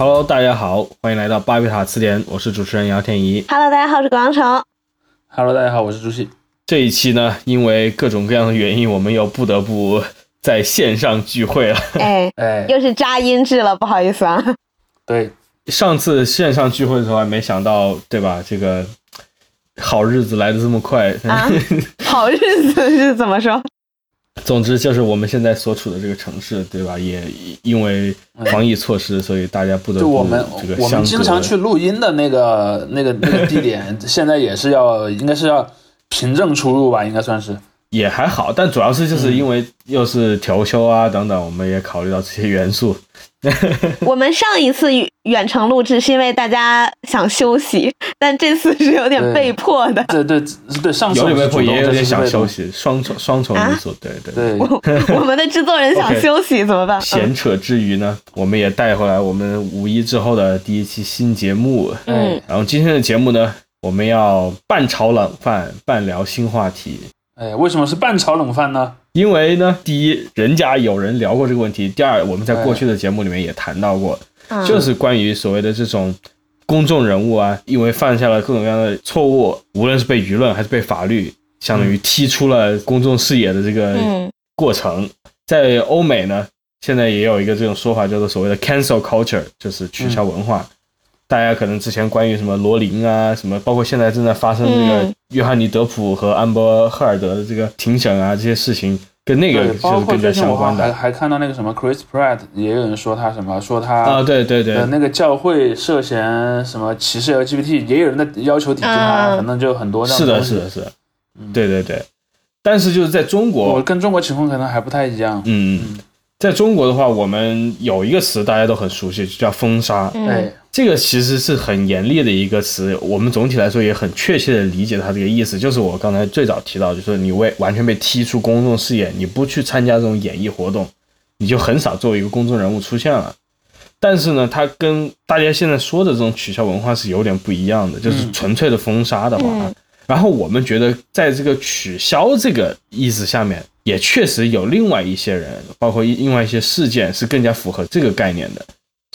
Hello，大家好，欢迎来到巴比塔词典，我是主持人姚天怡。Hello，大家好，我是广成。Hello，大家好，我是朱熹。这一期呢，因为各种各样的原因，我们又不得不在线上聚会了。哎，哎，又是扎音质了，不好意思啊。对，上次线上聚会的时候还没想到，对吧？这个好日子来的这么快。啊，好日子是怎么说？总之就是我们现在所处的这个城市，对吧？也因为防疫措施，所以大家不得不就我们这个。我们经常去录音的那个那个那个地点，现在也是要应该是要凭证出入吧，应该算是。也还好，但主要是就是因为又是调休啊等等，我们也考虑到这些元素。我们上一次远程录制是因为大家想休息，但这次是有点被迫的。对对对，上次有点被迫，也有点想休息，双重双重因素。对对对，我我们的制作人想休息怎么办？闲扯之余呢，我们也带回来我们五一之后的第一期新节目。嗯，然后今天的节目呢，我们要半炒冷饭，半聊新话题。哎，为什么是半炒冷饭呢？因为呢，第一，人家有人聊过这个问题；第二，我们在过去的节目里面也谈到过，嗯就是关于所谓的这种公众人物啊，因为犯下了各种各样的错误，无论是被舆论还是被法律，相当于踢出了公众视野的这个嗯过程。在欧美呢，现在也有一个这种说法，叫做所谓的 cancel culture，就是取消文化。大家可能之前关于什么罗琳啊，什么，包括现在正在发生这个嗯。约翰尼·德普和安伯·赫尔德的这个庭审啊，这些事情跟那个对，包括就是更加最近我相关的。还还看到那个什么 Chris Pratt，也有人说他什么，说他啊，对对对，那个教会涉嫌什么歧视 LGBT，也有人在要求抵制他，嗯反正就很多这样是的，是的，是的，对对对。但是就是在中国我国，跟中国情况可能还不太一样。嗯嗯，在中国的话，我们有一个词大家都很熟悉，就叫封杀。嗯哎，这个其实是很严厉的一个词，我们总体来说也很确切的理解它这个意思，就是我刚才最早提到，就是你为完全被踢出公众视野，你不去参加这种演艺活动，你就很少作为一个公众人物出现了。但是呢，它跟大家现在说的这种取消文化是有点不一样的，就是纯粹的封杀的话，嗯然后我们觉得在这个取消这个意思下面，也确实有另外一些人，包括另外一些事件是更加符合这个概念的。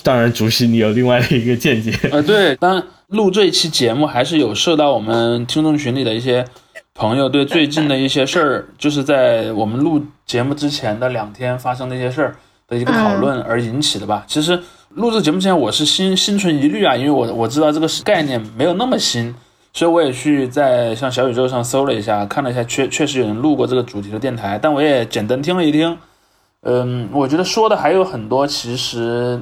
当然，主席你有另外的一个见解。呃，对，当然录这一期节目还是有受到我们听众群里的一些朋友对最近的一些事儿，就是在我们录节目之前的两天发生的一些事儿的一个讨论而引起的吧。其实录制节目之前，我是心心存疑虑啊，因为我我知道这个概念没有那么新。所以我也去在像小宇宙上搜了一下，看了一下，确确实有人录过这个主题的电台，但我也简单听了一听，嗯，我觉得说的还有很多，其实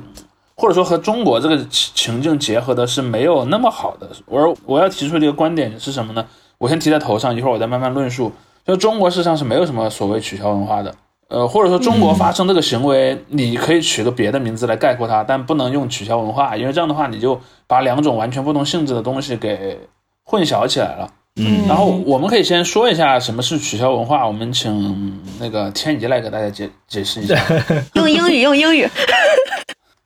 或者说和中国这个情境结合的是没有那么好的。我我要提出的一个观点是什么呢？我先提在头上，一会儿我再慢慢论述。就中国事实上是没有什么所谓取消文化的，呃，或者说中国发生这个行为，你可以取个别的名字来概括它，但不能用取消文化，因为这样的话你就把两种完全不同性质的东西给混淆起来了。嗯然后我们可以先说一下什么是取消文化，我们请那个天怡来给大家解解释一下。用英语，用英语。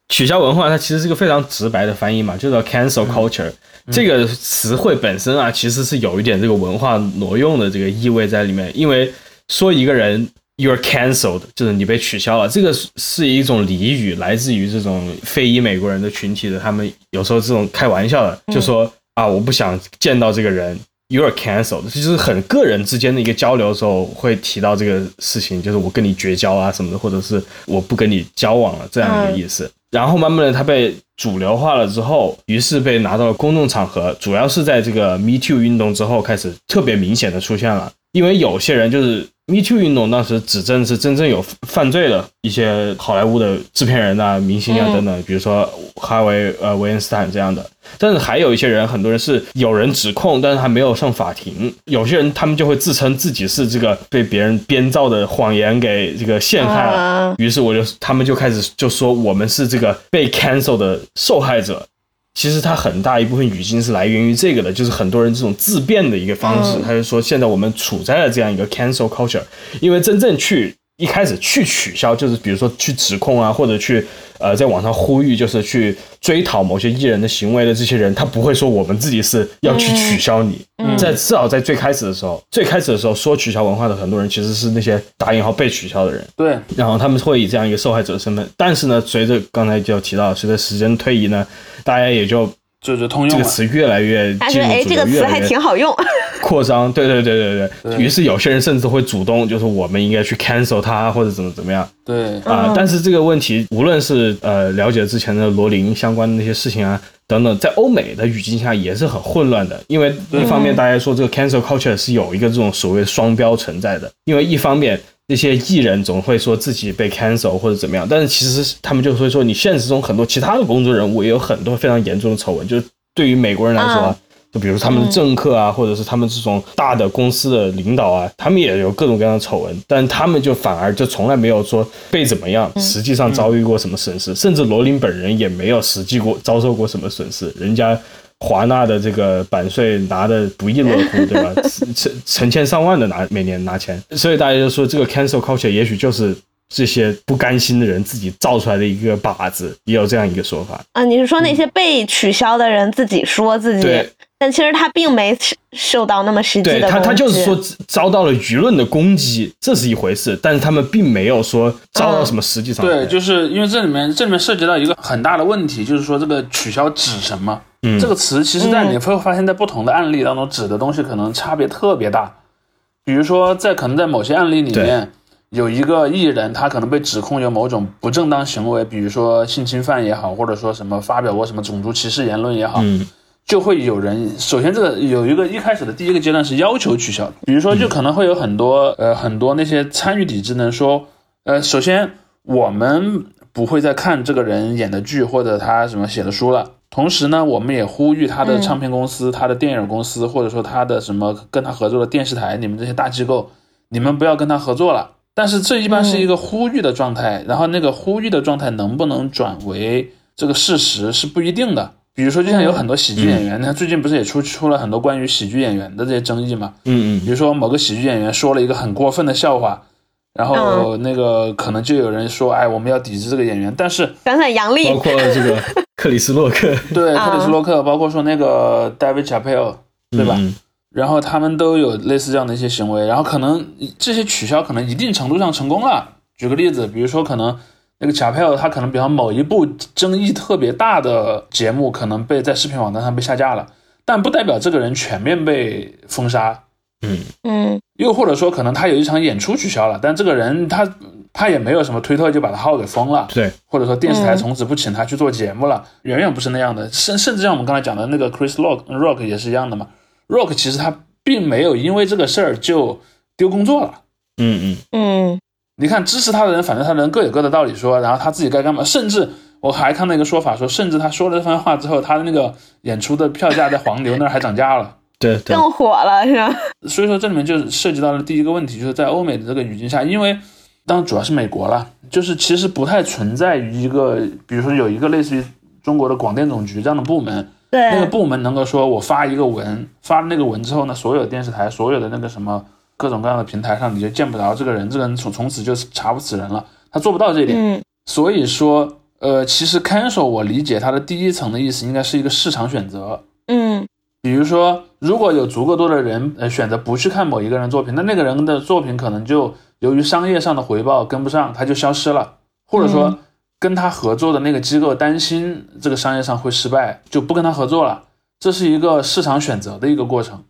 取消文化，它其实是个非常直白的翻译嘛，就叫 cancel culture、这个词汇本身啊，其实是有一点这个文化挪用的这个意味在里面。因为说一个人 you're cancelled，就是你被取消了，这个是是一种俚语，来自于这种非裔美国人的群体的，他们有时候这种开玩笑的，就说啊，我不想见到这个人。，you are cancelled，这就是很个人之间的一个交流的时候会提到这个事情，就是我跟你绝交啊什么的，或者是我不跟你交往了这样一个意思。然后慢慢的，它被主流化了之后，于是被拿到了公众场合，主要是在这个 Me Too 运动之后开始特别明显的出现了。因为有些人就是 Me Too 运动当时指证是真正有犯罪的一些好莱坞的制片人啊、明星啊嗯等等，比如说哈维呃维恩斯坦这样的。但是还有一些人，很多人是有人指控，但是还没有上法庭。有些人他们就会自称自己是这个被别人编造的谎言给这个陷害了。啊于是我就他们就开始就说我们是这个被 cancel 的受害者。其实它很大一部分语境是来源于这个的，就是很多人这种自辩的一个方式。嗯他就说现在我们处在了这样一个 cancel culture，因为真正去一开始去取消，就是比如说去指控啊，或者去呃在网上呼吁，就是去追讨某些艺人的行为的这些人，他不会说我们自己是要去取消你。在至少在最开始的时候，最开始的时候说取消文化的很多人其实是那些打引号被取消的人，对，然后他们会以这样一个受害者的身份。但是呢，随着刚才就提到，随着时间推移呢，大家也就就是通用。这个词越来越他觉得哎，这个词还挺好用。扩张，对对对对对。于是有些人甚至会主动，就是我们应该去 cancel 它或者怎么怎么样对，啊、嗯但是这个问题，无论是呃了解之前的罗琳相关的那些事情啊等等，在欧美的语境下也是很混乱的。因为一方面大家说这个 cancel culture 是有一个这种所谓双标存在的，因为一方面。那些艺人总会说自己被 cancel 或者怎么样，但是其实他们就会说，你现实中很多其他的公众人物也有很多非常严重的丑闻，就是对于美国人来说啊，就比如他们的政客啊，或者是他们这种大的公司的领导啊，他们也有各种各样的丑闻，但他们就反而就从来没有说被怎么样，实际上遭遇过什么损失，甚至罗琳本人也没有实际过遭受过什么损失，人家。华纳的这个版税拿的不亦乐乎，对吧？成成千上万的拿每年拿钱，所以大家就说这个 cancel culture 也许就是这些不甘心的人自己造出来的一个靶子，也有这样一个说法。啊，你是说那些被取消的人自己说自己对，但其实他并没受到那么实际的对他，他就是说遭到了舆论的攻击，这是一回事，但是他们并没有说遭到什么实际上的。对，就是因为这里面这里面涉及到一个很大的问题，就是说这个取消指什么？嗯这个词其实，在你会发现在不同的案例当中指的东西可能差别特别大。比如说，在可能在某些案例里面，有一个艺人他可能被指控有某种不正当行为，比如说性侵犯也好，或者说什么发表过什么种族歧视言论也好，嗯就会有人首先这个有一个一开始的第一个阶段是要求取消的，比如说就可能会有很多呃很多那些参与抵制呢说，呃首先我们不会再看这个人演的剧或者他什么写的书了。同时呢，我们也呼吁他的唱片公司、他的电影公司，或者说他的什么跟他合作的电视台，你们这些大机构，你们不要跟他合作了。但是这一般是一个呼吁的状态，然后那个呼吁的状态能不能转为这个事实是不一定的。比如说，就像有很多喜剧演员，他、最近不是也出出了很多关于喜剧演员的这些争议嘛？嗯嗯，比如说某个喜剧演员说了一个很过分的笑话，然后那个可能就有人说，哎，我们要抵制这个演员。但是想想杨笠包，括这个克里斯洛克，对啊克里斯洛克，包括说那个 David Chappelle，对吧？嗯然后他们都有类似这样的一些行为，然后可能这些取消可能一定程度上成功了。举个例子，比如说可能那个卡佩尔他可能比方某一部争议特别大的节目可能被在视频网站上被下架了，但不代表这个人全面被封杀。嗯嗯又或者说可能他有一场演出取消了，但这个人他他也没有什么推特就把他号给封了，对，或者说电视台从此不请他去做节目了，远远不是那样的。甚甚至像我们刚才讲的那个 Chris Rock Rock 也是一样的嘛。Rock 其实他并没有因为这个事儿就丢工作了。嗯嗯嗯你看支持他的人，反正他人各有各的道理说，然后他自己该干嘛。甚至我还看到一个说法说，甚至他说了这番话之后，他的那个演出的票价在黄牛那儿还涨价了。对对，更火了是吧？所以说这里面就涉及到了第一个问题，就是在欧美的这个语境下，因为当然主要是美国了，就是其实不太存在于一个，比如说有一个类似于中国的广电总局这样的部门，对，那个部门能够说我发一个文，发了那个文之后呢，所有电视台、所有的那个什么各种各样的平台上，你就见不着这个人，这个人从从此就查不死人了，他做不到这一点。嗯。所以说，呃，其实 cancel 我理解它的第一层的意思应该是一个市场选择，嗯。比如说，如果有足够多的人呃选择不去看某一个人作品，那那个人的作品可能就由于商业上的回报跟不上，他就消失了，或者说跟他合作的那个机构担心这个商业上会失败，就不跟他合作了。这是一个市场选择的一个过程，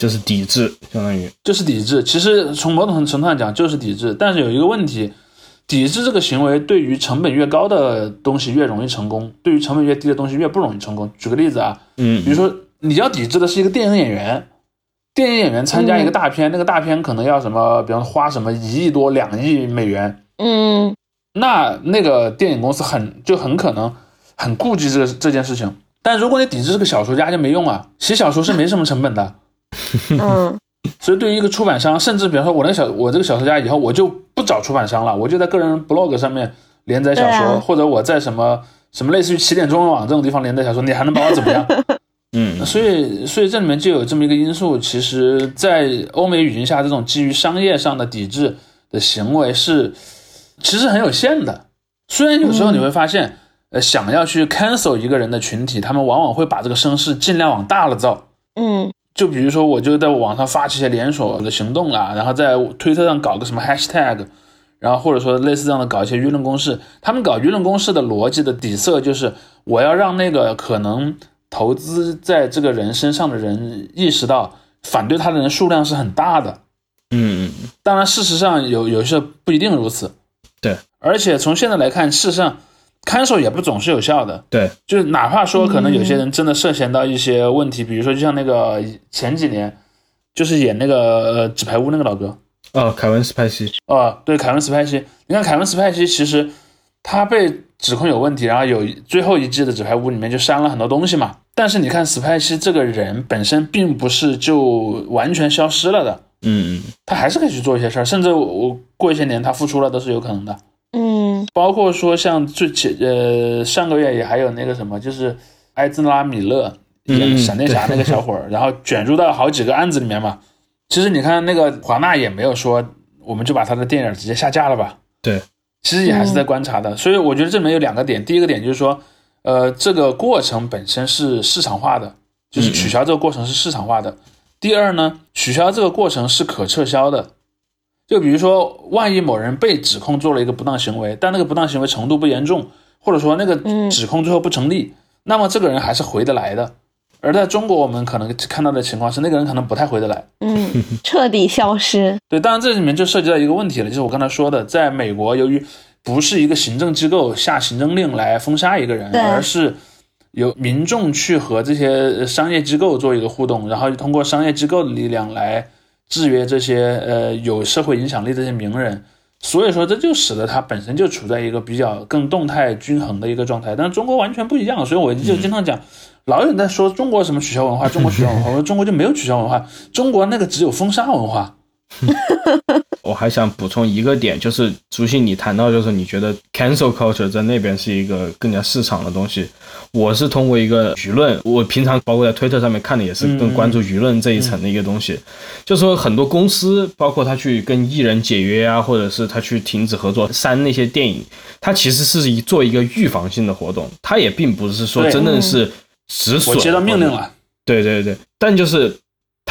就是抵制，相当于就是抵制。其实从某种程度上讲就是抵制，但是有一个问题，抵制这个行为对于成本越高的东西越容易成功，对于成本越低的东西越不容易成功。举个例子啊，嗯比如说你要抵制的是一个电影演员，电影演员参加一个大片，那个大片可能要什么，比方说花什么一亿多、两亿美元，嗯那那个电影公司很就很可能很顾忌这个这件事情。但如果你抵制这个小说家就没用啊，写小说是没什么成本的。嗯 所以对于一个出版商，甚至比方说我那个小我这个小说家以后我就不找出版商了，我就在个人 blog 上面连载小说，啊或者我在什么什么类似于起点中文网这种地方连载小说，你还能把我怎么样？嗯所以，所以这里面就有这么一个因素，其实，在欧美语境下，这种基于商业上的抵制，的行为是其实很有限的。虽然有时候你会发现，呃，想要去 cancel 一个人的群体，他们往往会把这个声势尽量往大了造。嗯就比如说，我就在网上发起一些连锁的行动啦，然后在推特上搞个什么 hashtag，然后或者说类似这样的搞一些舆论攻势。他们搞舆论攻势的逻辑的底色就是，我要让那个可能投资在这个人身上的人意识到，反对他的人数量是很大的。嗯嗯，当然，事实上有有些不一定如此。对，而且从现在来看，事实上 cancel 也不总是有效的。对，就是哪怕说可能有些人真的涉嫌到一些问题，比如说就像那个前几年，就是演那个呃纸牌屋那个老哥，哦，凯文·斯派西，哦，对，凯文·斯派西。你看凯文·斯派西，其实他被指控有问题，然后有最后一季的纸牌屋里面就删了很多东西嘛。但是你看斯派西这个人本身并不是就完全消失了的，嗯嗯，他还是可以去做一些事儿，甚至我我过一些年他复出了都是有可能的。嗯包括说像最前呃上个月也还有那个什么，就是埃兹拉米勒演嗯闪电侠那个小伙儿，然后卷入到好几个案子里面嘛。其实你看那个华纳也没有说我们就把他的电影直接下架了吧？对，其实也还是在观察的。所以我觉得这里面有两个点，第一个点就是说，呃，这个过程本身是市场化的，就是取消这个过程是市场化的。第二呢，取消这个过程是可撤销的。就比如说，万一某人被指控做了一个不当行为，但那个不当行为程度不严重，或者说那个指控最后不成立，那么这个人还是回得来的。而在中国，我们可能看到的情况是，那个人可能不太回得来。嗯，彻底消失。对，当然这里面就涉及到一个问题了，就是我刚才说的，在美国，由于不是一个行政机构下行政令来封杀一个人，而是由民众去和这些商业机构做一个互动，然后通过商业机构的力量来制约这些呃有社会影响力的这些名人。所以说，这就使得它本身就处在一个比较更动态均衡的一个状态，但是中国完全不一样，所以我就经常讲，老有人在说中国什么取消文化，中国取消文化，我说中国就没有取消文化，中国那个只有封杀文化。我还想补充一个点，就是朱信你谈到，就是你觉得 cancel culture 在那边是一个更加市场的东西。我是通过一个舆论，我平常包括在推特上面看的也是更关注舆论这一层的一个东西。就说很多公司，包括他去跟艺人解约啊，或者是他去停止合作、删那些电影，他其实是一做一个预防性的活动，他也并不是说真的是止损。我接到命令了。对对对，但就是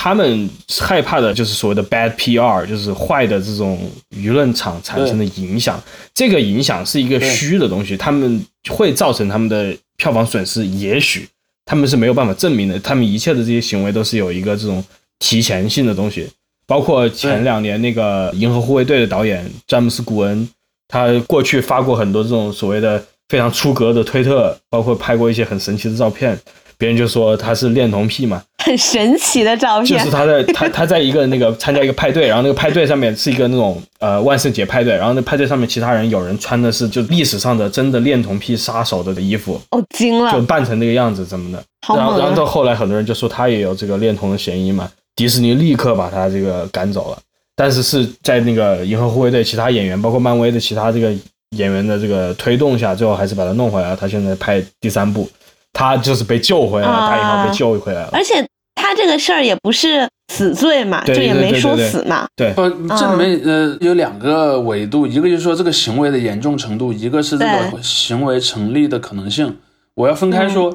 他们害怕的就是所谓的 bad PR，就是坏的这种舆论场产生的影响。这个影响是一个虚的东西，他们会造成他们的票房损失，也许他们是没有办法证明的。他们一切的这些行为都是有一个这种提前性的东西，包括前两年那个《银河护卫队》的导演詹姆斯·古恩，他过去发过很多这种所谓的非常出格的推特，包括拍过一些很神奇的照片。别人就说他是恋童癖嘛，很神奇的照片，就是他在他他在一个那个参加一个派对，然后那个派对上面是一个那种呃万圣节派对，然后那派对上面其他人有人穿的是就历史上的真的恋童癖杀手的衣服，哦惊了，就扮成那个样子怎么的，好然后然后！到后来很多人就说他也有这个恋童的嫌疑嘛，迪士尼立刻把他这个赶走了，但是是在那个银河护卫队其他演员，包括漫威的其他这个演员的这个推动下，最后还是把他弄回来了。他现在拍第三部，他就是被救回来了，啊。大引号被救回来了。而且他这个事儿也不是死罪嘛，对就也没说死嘛。对，呃，这里面呃有两个维度，一个就是说这个行为的严重程度，一个是这个行为成立的可能性。我要分开说，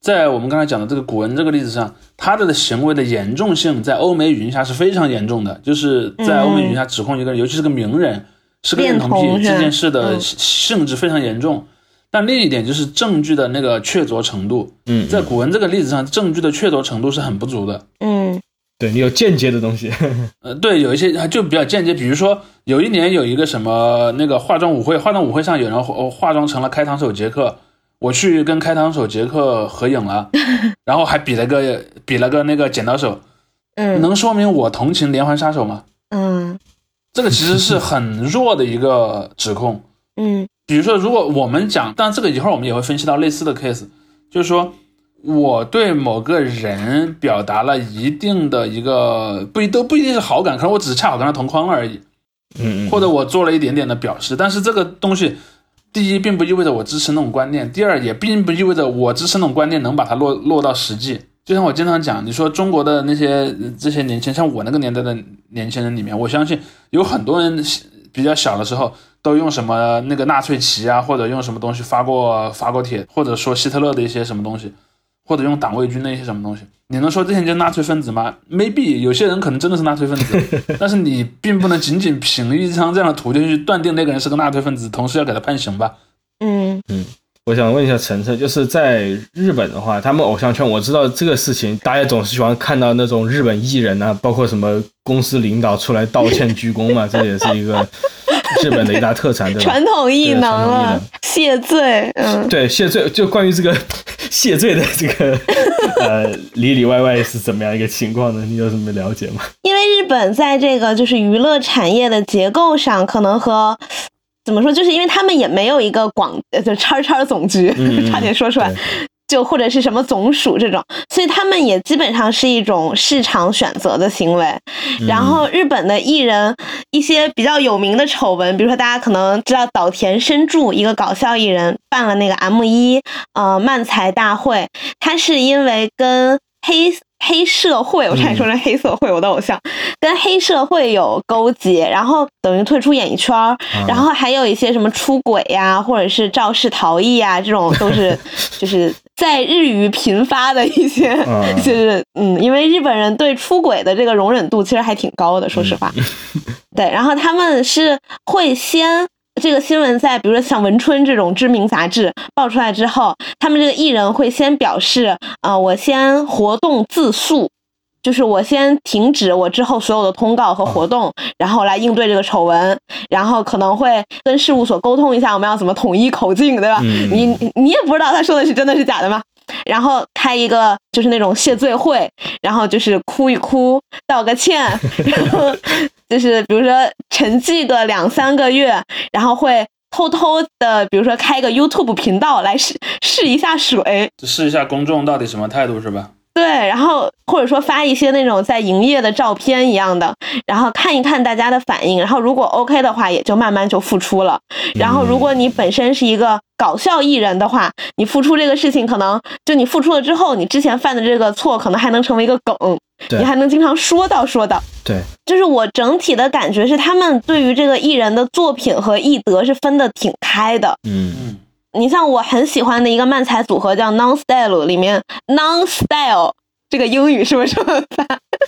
在我们刚才讲的这个古文这个例子上，他的行为的严重性在欧美语境下是非常严重的，就是在欧美语境下指控一个人，尤其是个名人是个恋童癖这件事的嗯。性质非常严重。但另一点就是证据的那个确凿程度，嗯，在古文这个例子上，证据的确凿程度是很不足的。嗯。对你有间接的东西，呃，对，有一些就比较间接，比如说有一年有一个什么那个化妆舞会，化妆舞会上有人化化妆成了开膛手杰克，我去跟开膛手杰克合影了，然后还比了个比了个那个剪刀手，嗯。能说明我同情连环杀手吗？嗯。这个其实是很弱的一个指控。嗯比如说，如果我们讲，但这个一会儿我们也会分析到类似的 case，就是说我对某个人表达了一定的一个不一都不一定是好感，可能我只是恰好跟他同框了而已，嗯嗯，或者我做了一点点的表示，但是这个东西，第一并不意味着我支持那种观念，第二也并不意味着我支持那种观念能把它落落到实际。就像我经常讲，你说中国的那些这些年轻，像我那个年代的年轻人里面，我相信有很多人比较小的时候，都用什么那个纳粹旗啊，或者用什么东西发过发过帖，或者说希特勒的一些什么东西，或者用党卫军的一些什么东西。你能说这些人就是纳粹分子吗？maybe 有些人可能真的是纳粹分子，但是你并不能仅仅凭一张这样的图就去断定那个人是个纳粹分子，同时要给他判刑吧？嗯我想问一下晨晨，就是在日本的话，他们偶像圈我知道这个事情，大家总是喜欢看到那种日本艺人啊，包括什么公司领导出来道歉鞠躬嘛，这也是一个 日本的一大特产，对吧？传统艺能对传统艺了，谢罪。嗯，对谢罪，就关于这个 谢罪的这个呃里里外外是怎么样一个情况呢？你有什么了解吗？因为日本在这个就是娱乐产业的结构上，可能和怎么说，就是因为他们也没有一个广呃就叉叉总局，差点说出来，就或者是什么总署这种，所以他们也基本上是一种市场选择的行为。然后日本的艺人一些比较有名的丑闻，比如说大家可能知道岛田伸助，一个搞笑艺人，办了那个 M 一呃漫才大会，他是因为跟黑黑社会，我差点说成黑社会，我的偶像跟黑社会有勾结，然后等于退出演艺圈儿，然后还有一些什么出轨呀，或者是肇事逃逸啊，这种都是 就是在日语频发的一些，嗯就是嗯，因为日本人对出轨的这个容忍度其实还挺高的，说实话。对，然后他们是会先这个新闻在比如说像文春这种知名杂志爆出来之后，他们这个艺人会先表示，呃，我先活动自诉。就是我先停止我之后所有的通告和活动，然后来应对这个丑闻，然后可能会跟事务所沟通一下我们要怎么统一口径，对吧？嗯你你也不知道他说的是真的是假的吗？然后开一个就是那种谢罪会，然后就是哭一哭，道个歉，然 后就是比如说沉寂个两三个月，然后会偷偷的，比如说开个 YouTube 频道来试试一下水，就试一下公众到底什么态度是吧？对，然后或者说发一些那种在营业的照片一样的，然后看一看大家的反应，然后如果 OK 的话，也就慢慢就复出了。然后如果你本身是一个搞笑艺人的话，你付出这个事情，可能就你付出了之后，你之前犯的这个错，可能还能成为一个梗，对你还能经常说到说到。对，就是我整体的感觉是，他们对于这个艺人的作品和艺德是分得挺开的。嗯嗯，你像我很喜欢的一个漫才组合叫 Non Style，里面 Non Style 这个英语是不是这么发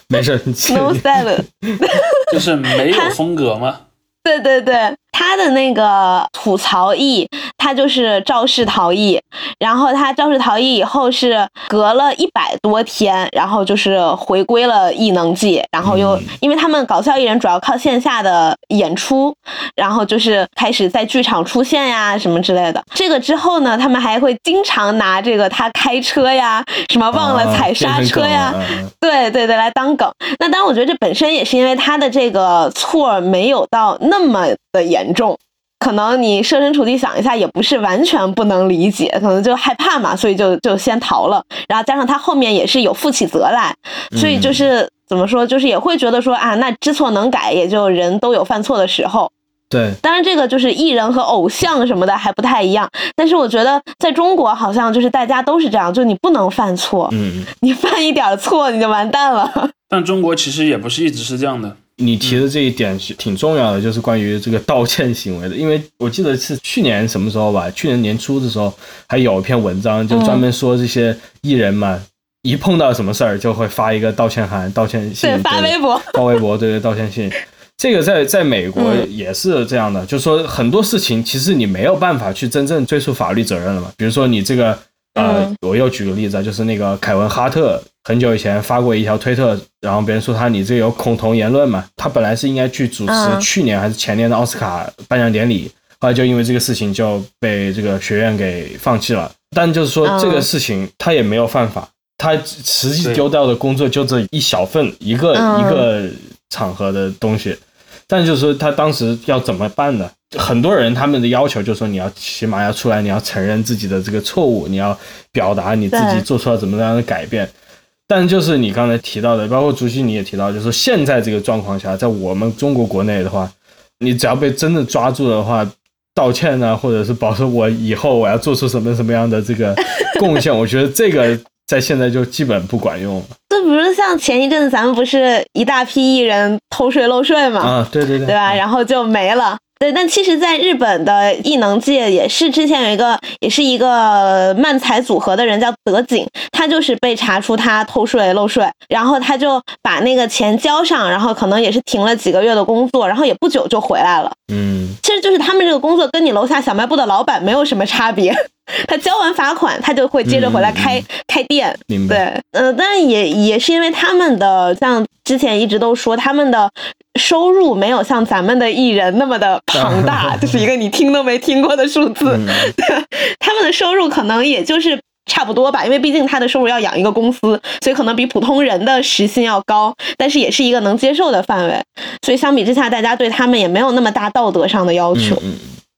没事，，Non Style，就是没有风格吗。对 对对，他的那个吐槽艺，他就是肇事逃逸，然后他肇事逃逸以后是隔了一百多天，然后就是回归了异能界，然后又、嗯因为他们搞笑艺人主要靠线下的演出，然后就是开始在剧场出现呀什么之类的。这个之后呢，他们还会经常拿这个他开车呀，什么忘了踩刹车呀，对对对，来当梗。那当然，我觉得这本身也是因为他的这个错没有到那么的严重，可能你设身处地想一下，也不是完全不能理解，可能就害怕嘛，所以就就先逃了。然后加上他后面也是有负起责来，所以就是。怎么说，就是也会觉得说啊，那知错能改，也就人都有犯错的时候。对，当然，这个就是艺人和偶像什么的还不太一样，但是我觉得在中国好像就是大家都是这样，就你不能犯错，嗯，你犯一点错你就完蛋了。但中国其实也不是一直是这样的。你提的这一点是挺重要的，就是关于这个道歉行为的，因为我记得是去年什么时候吧，去年年初的时候还有一篇文章，就专门说这些艺人嘛，一碰到什么事儿就会发一个道歉函、道歉信，对，发微博，发微博，对对，道歉信。这个在在美国嗯也是这样的，就是说很多事情其实你没有办法去真正追溯法律责任了嘛。比如说你这个，呃，嗯我又举个例子啊，就是那个凯文哈特很久以前发过一条推特，然后别人说他你这有恐同言论嘛，他本来是应该去主持嗯去年还是前年的奥斯卡颁奖典礼，后来就因为这个事情就被这个学院给放弃了。但就是说嗯这个事情他也没有犯法，他实际丢掉的工作就这一小份一个、嗯一个场合的东西，但就是说他当时要怎么办呢？很多人他们的要求就是说你要起码要出来，你要承认自己的这个错误，你要表达你自己做出了怎么样的改变。但就是你刚才提到的，包括主席你也提到，就是说现在这个状况下，在我们中国国内的话，你只要被真的抓住的话，道歉呢，或者是保证我以后我要做出什么什么样的这个贡献，我觉得这个在现在就基本不管用了。这不是像前一阵子咱们不是一大批艺人偷税漏税嘛，啊，对对对，对吧？然后就没了。对，但其实，在日本的异能界也是之前有一个，也是一个漫才组合的人叫德井，他就是被查出他偷税漏税，然后他就把那个钱交上，然后可能也是停了几个月的工作，然后也不久就回来了。嗯，其实就是他们这个工作跟你楼下小卖部的老板没有什么差别，他交完罚款，他就会接着回来开、开店。明白。对，呃，但是也也是因为他们的像之前一直都说他们的。收入没有像咱们的艺人那么的庞大，就是一个你听都没听过的数字。他们的收入可能也就是差不多吧，因为毕竟他的收入要养一个公司，所以可能比普通人的时薪要高，但是也是一个能接受的范围。所以相比之下，大家对他们也没有那么大道德上的要求。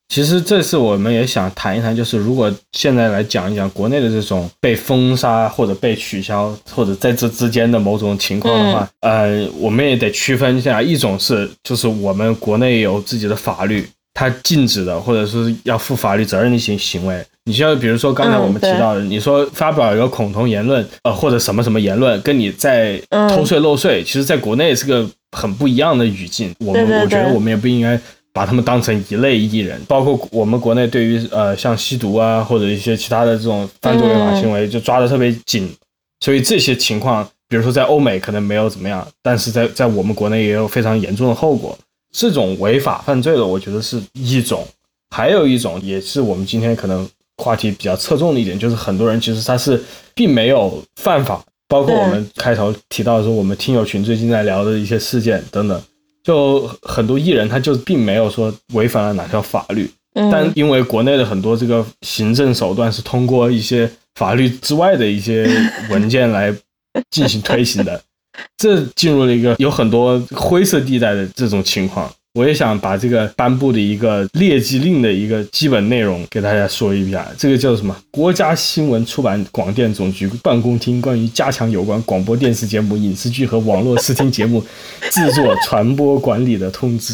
其实这次我们也想谈一谈，就是如果现在来讲一讲国内的这种被封杀或者被取消，或者在这之间的某种情况的话，呃，我们也得区分一下，一种是就是我们国内有自己的法律，它禁止的或者是要负法律责任的一些行为。你像比如说刚才我们提到的，你说发表一个恐同言论，呃，或者什么什么言论，跟你在偷税漏税，其实在国内是个很不一样的语境。我们我觉得我们也不应该。把他们当成一类艺人，包括我们国内对于呃像吸毒啊或者一些其他的这种犯罪违法行为就抓的特别紧，所以这些情况，比如说在欧美可能没有怎么样，但是在在我们国内也有非常严重的后果。这种违法犯罪的，我觉得是一种，还有一种也是我们今天可能话题比较侧重的一点，就是很多人其实他是并没有犯法，包括我们开头提到说我们听友群最近在聊的一些事件等等。就很多艺人，他就并没有说违反了哪条法律，但因为国内的很多这个行政手段是通过一些法律之外的一些文件来进行推行的，这进入了一个有很多灰色地带的这种情况。我也想把这个颁布的一个劣迹令的一个基本内容给大家说一下。这个叫什么？国家新闻出版广电总局办公厅关于加强有关广播电视节目、影视剧和网络视听节目制作传播管理的通知，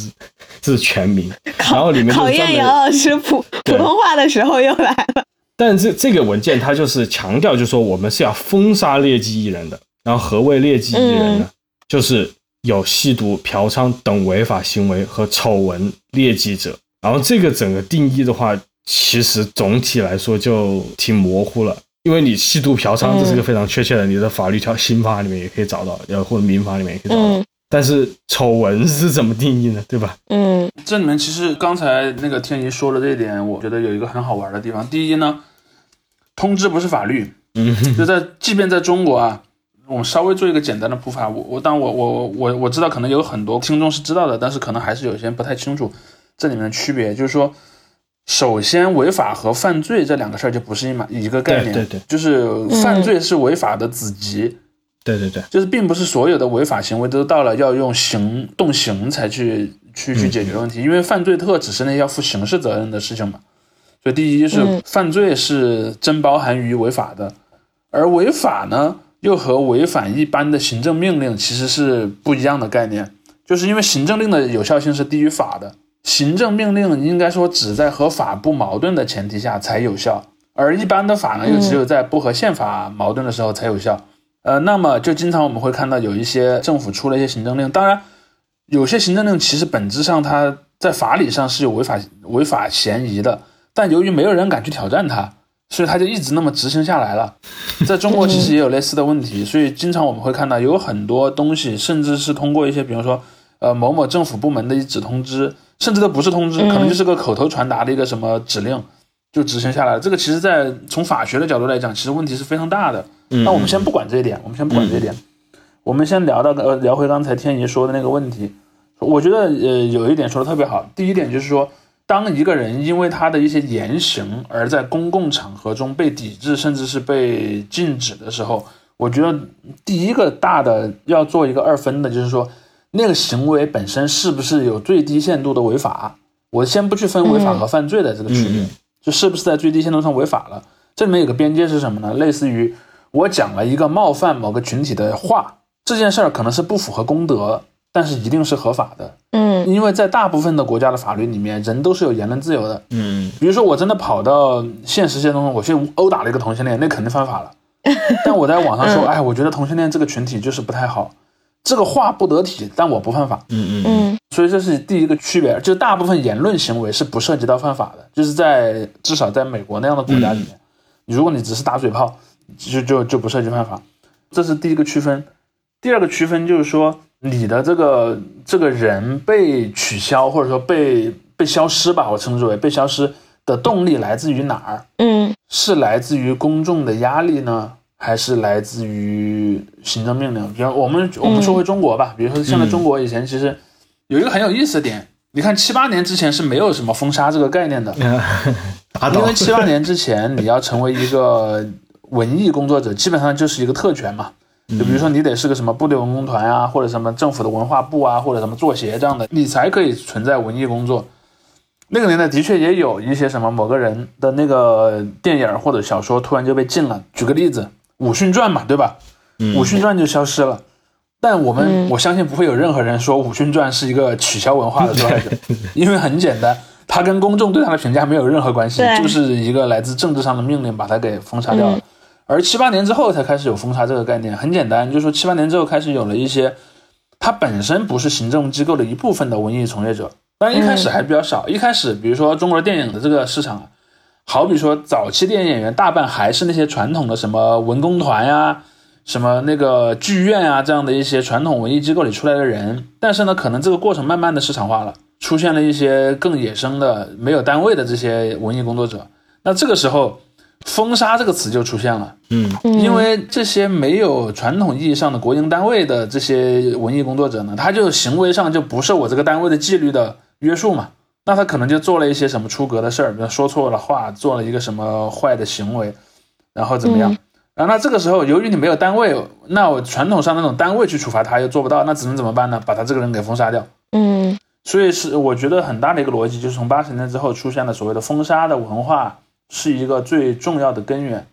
这是全名。然后里面考验杨老师普普通话的时候又来了。但这这个文件它就是强调，就是说我们是要封杀劣迹艺人的。然后何谓劣迹艺人呢？就是。有吸毒、嫖娼等违法行为和丑闻劣迹者，然后这个整个定义的话，其实总体来说就挺模糊了。因为你吸毒、嫖娼，这是个非常确切的，你的法律条刑法里面也可以找到，要或者民法里面也可以找到。但是丑闻是怎么定义呢？对吧？嗯，这里面其实刚才那个天怡说的这一点，我觉得有一个很好玩的地方。第一呢，通知不是法律，嗯，就在即便在中国啊。我们稍微做一个简单的普法，我我当我我我我知道可能有很多听众是知道的，但是可能还是有些人不太清楚这里面的区别。就是说，首先违法和犯罪这两个事儿就不是一码一个概念，对对，就是犯罪是违法的子集，对对对，就是并不是所有的违法行为都到了要用刑动刑才去去去解决问题，因为犯罪特指是那些要负刑事责任的事情嘛。所以第一是犯罪是真包含于违法的，而违法呢？又和违反一般的行政命令其实是不一样的概念，就是因为行政令的有效性是低于法的，行政命令应该说只在和法不矛盾的前提下才有效，而一般的法呢又只有在不和宪法矛盾的时候才有效。呃，那么就经常我们会看到有一些政府出了一些行政令，当然有些行政令其实本质上它在法理上是有违法违法嫌疑的，但由于没有人敢去挑战它。所以他就一直那么执行下来了，在中国其实也有类似的问题，所以经常我们会看到有很多东西，甚至是通过一些，比如说，呃，某某政府部门的一纸通知，甚至都不是通知，可能就是个口头传达的一个什么指令，就执行下来了。这个其实，在从法学的角度来讲，其实问题是非常大的。那我们先不管这一点，我们先不管这一点，我们先聊到呃，聊回刚才天怡说的那个问题，我觉得呃，有一点说的特别好，第一点就是说。当一个人因为他的一些言行而在公共场合中被抵制，甚至是被禁止的时候，我觉得第一个大的要做一个二分的，就是说那个行为本身是不是有最低限度的违法。我先不去分违法和犯罪的这个区别，就是不是在最低限度上违法了。这里面有个边界是什么呢？类似于我讲了一个冒犯某个群体的话，这件事儿可能是不符合公德。但是一定是合法的，嗯，因为在大部分的国家的法律里面，人都是有言论自由的，嗯，比如说我真的跑到现实生活中，我去殴打了一个同性恋，那肯定犯法了，但我在网上说，嗯。哎，我觉得同性恋这个群体就是不太好，这个话不得体，但我不犯法。嗯嗯嗯。所以这是第一个区别，就大部分言论行为是不涉及到犯法的，就是在至少在美国那样的国家里面，你如果你只是打嘴炮，就就就不涉及犯法，这是第一个区分。第二个区分就是说，你的这个这个人被取消或者说被被消失吧，我称之为被消失的动力来自于哪儿？嗯是来自于公众的压力呢，还是来自于行政命令？比如我们我们说回中国吧，比如说现在中国以前其实有一个很有意思的点，你看七八年之前是没有什么封杀这个概念的，嗯，因为七八年之前你要成为一个文艺工作者，基本上就是一个特权嘛。就比如说你得是个什么部队文工团啊，或者什么政府的文化部啊，或者什么作协这样的，你才可以存在文艺工作。那个年代的确也有一些什么某个人的那个电影或者小说突然就被禁了。举个例子，《武训传》嘛，对吧？嗯武训传》就消失了。但我们、嗯我相信不会有任何人说《武训传》是一个取消文化的受害者，因为很简单，它跟公众对它的评价没有任何关系，就是一个来自政治上的命令把它给封杀掉了。嗯而七八年之后才开始有封杀这个概念，很简单，就是说七八年之后开始有了一些，它本身不是行政机构的一部分的文艺从业者，当然一开始还比较少。一开始，比如说中国电影的这个市场啊，好比说早期电影演员大半还是那些传统的什么文工团呀、什么那个剧院啊这样的一些传统文艺机构里出来的人，但是呢，可能这个过程慢慢的市场化了，出现了一些更野生的没有单位的这些文艺工作者。那这个时候，封杀这个词就出现了。嗯嗯，因为这些没有传统意义上的国营单位的这些文艺工作者呢，他就行为上就不受我这个单位的纪律的约束嘛，那他可能就做了一些什么出格的事儿，比如说错了话，做了一个什么坏的行为，然后怎么样？嗯然后那这个时候，由于你没有单位，那我传统上那种单位去处罚他又做不到，那只能怎么办呢？把他这个人给封杀掉。嗯所以是我觉得很大的一个逻辑，就是从八十年代之后出现了所谓的封杀的文化，是一个最重要的根源。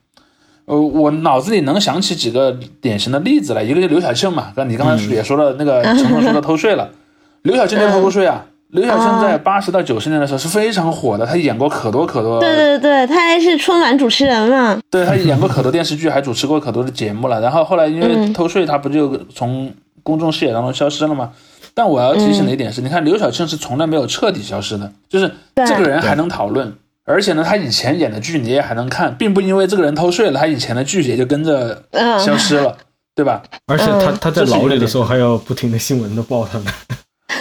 呃，我脑子里能想起几个典型的例子来，一个就刘晓庆嘛，刚你刚才也说了那个陈彤说的偷税了，刘晓庆就偷过税啊。刘晓庆在八十到九十年的时候是非常火的，她演过可多可多，对对对，她还是春晚主持人嘛。对她演过可多电视剧，还主持过可多的节目了。然后后来因为嗯偷税，她不就从公众视野当中消失了吗？但我要提醒的一点是，你看刘晓庆是从来没有彻底消失的，就是这个人还能讨论，而且呢，他以前演的剧你也还能看，并不因为这个人偷税了，他以前的剧也就跟着嗯，消失了，对吧？而且他嗯他在牢里的时候还要不停的新闻的报他们。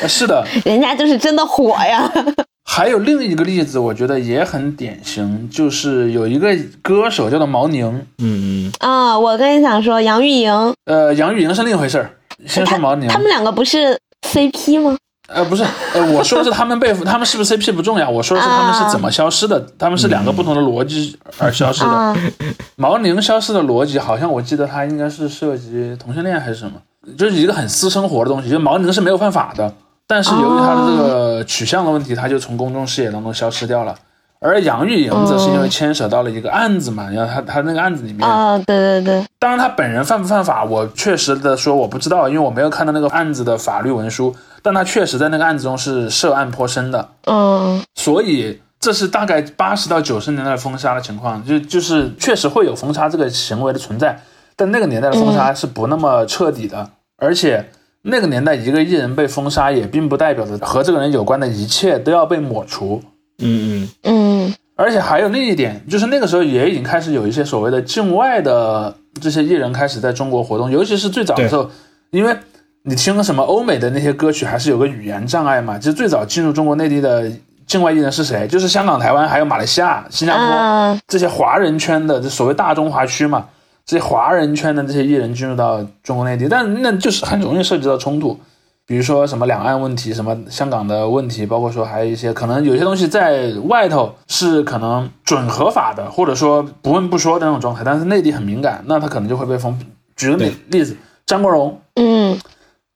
呃 是的，人家就是真的火呀。还有另一个例子，我觉得也很典型，就是有一个歌手叫做毛宁，嗯嗯啊、我跟你想说，杨钰莹呃，杨钰莹是另一回事儿。先说毛宁，他们两个不是 CP 吗？呃，不是，呃，我说的是他们被他们是不是 CP 不重要，我说的是他们是怎么消失的，他们是两个不同的逻辑而消失的。啊，毛宁消失的逻辑，好像我记得他应该是涉及同性恋还是什么，就是一个很私生活的东西。就毛宁是没有犯法的，但是由于他的这个取向的问题，他就从公众视野当中消失掉了。而杨钰莹则是因为牵扯到了一个案子嘛，然后他他那个案子里面，啊，对对对，当然他本人犯不犯法，我确实的说我不知道，因为我没有看到那个案子的法律文书，但他确实在那个案子中是涉案颇深的。嗯所以这是大概八十到九十年代的封杀的情况，就就是确实会有封杀这个行为的存在，但那个年代的封杀是不那么彻底的，而且那个年代一个艺人被封杀，也并不代表着和这个人有关的一切都要被抹除。嗯嗯嗯而且还有另一点，就是那个时候也已经开始有一些所谓的境外的这些艺人开始在中国活动，尤其是最早的时候，因为你听什么欧美的那些歌曲，还是有个语言障碍嘛。其实最早进入中国内地的境外艺人是谁？就是香港、台湾还有马来西亚、新加坡、啊，这些华人圈的，就所谓大中华区嘛，这些华人圈的这些艺人进入到中国内地，但那就是很容易涉及到冲突。比如说什么两岸问题，什么香港的问题，包括说还有一些可能有些东西在外头是可能准合法的，或者说不问不说的那种状态，但是内地很敏感，那他可能就会被封。举个例例子，张国荣，嗯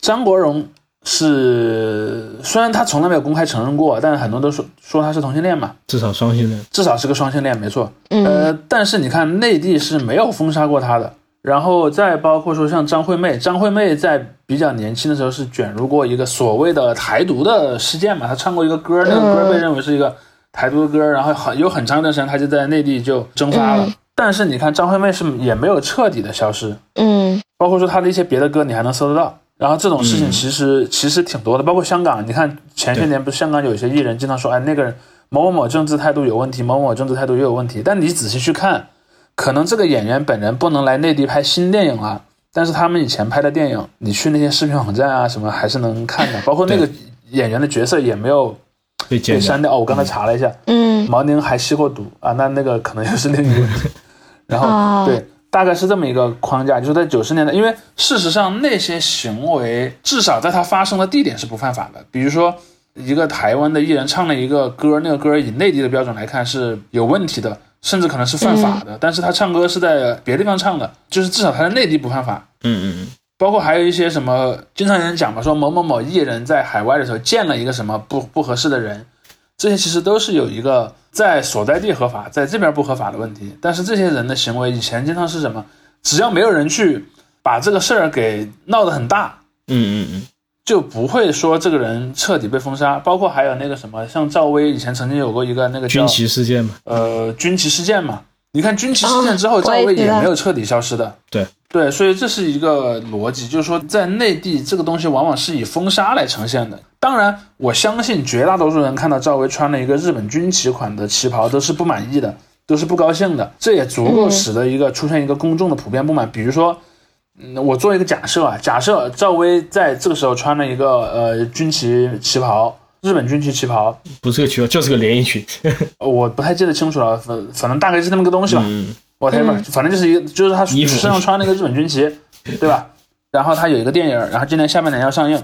张国荣是虽然他从来没有公开承认过，但是很多都说说他是同性恋嘛，至少双性恋。至少是个双性恋，没错。嗯呃，但是你看内地是没有封杀过他的，然后再包括说像张惠妹，张惠妹在比较年轻的时候是卷入过一个所谓的台独的事件嘛，她唱过一个歌，那个歌被认为是一个台独的歌，然后很有很长一段时间她就在内地就蒸发了。嗯但是你看张惠妹是也没有彻底的消失，嗯包括说她的一些别的歌你还能搜得到。然后这种事情其实、其实挺多的，包括香港，你看前些年不是香港有一些艺人经常说，哎，那个人某某某政治态度有问题，某某某政治态度又有问题。但你仔细去看，可能这个演员本人不能来内地拍新电影了，但是他们以前拍的电影，你去那些视频网站啊什么还是能看的，包括那个演员的角色也没有被删掉。哦，我刚才查了一下，嗯。毛宁还吸过毒。啊，那那个可能又是另一个问题。然后、哦。对，大概是这么一个框架，就是在九十年代，因为事实上那些行为至少在它发生的地点是不犯法的，比如说。一个台湾的艺人唱了一个歌，那个歌以内地的标准来看是有问题的，甚至可能是犯法的。但是他唱歌是在别的地方唱的，就是至少他在内地不犯法。嗯嗯嗯包括还有一些什么，经常有人讲嘛，说某某某艺人在海外的时候见了一个什么不不合适的人，这些其实都是有一个在所在地合法，在这边不合法的问题。但是这些人的行为以前经常是什么？只要没有人去把这个事儿给闹得很大，嗯嗯嗯就不会说这个人彻底被封杀。包括还有那个什么，像赵薇以前曾经有过一个那个军旗事件嘛，呃军旗事件嘛。你看军旗事件之后，哦赵薇也没有彻底消失的。对对，所以这是一个逻辑，就是说在内地这个东西往往是以封杀来呈现的。当然，我相信绝大多数人看到赵薇穿了一个日本军旗款的旗袍都是不满意的，都是不高兴的。这也足够嗯使得一个出现一个公众的普遍不满。比如说，嗯，我做一个假设啊，假设赵薇在这个时候穿了一个呃军旗旗袍，日本军旗旗袍，不是个旗袍，就是个连衣裙。呃 我不太记得清楚了，反反正大概是这么个东西吧。嗯 whatever，、反正就是一个，就是他身上穿那个日本军旗，对吧？然后他有一个电影，然后今年下半年要上映，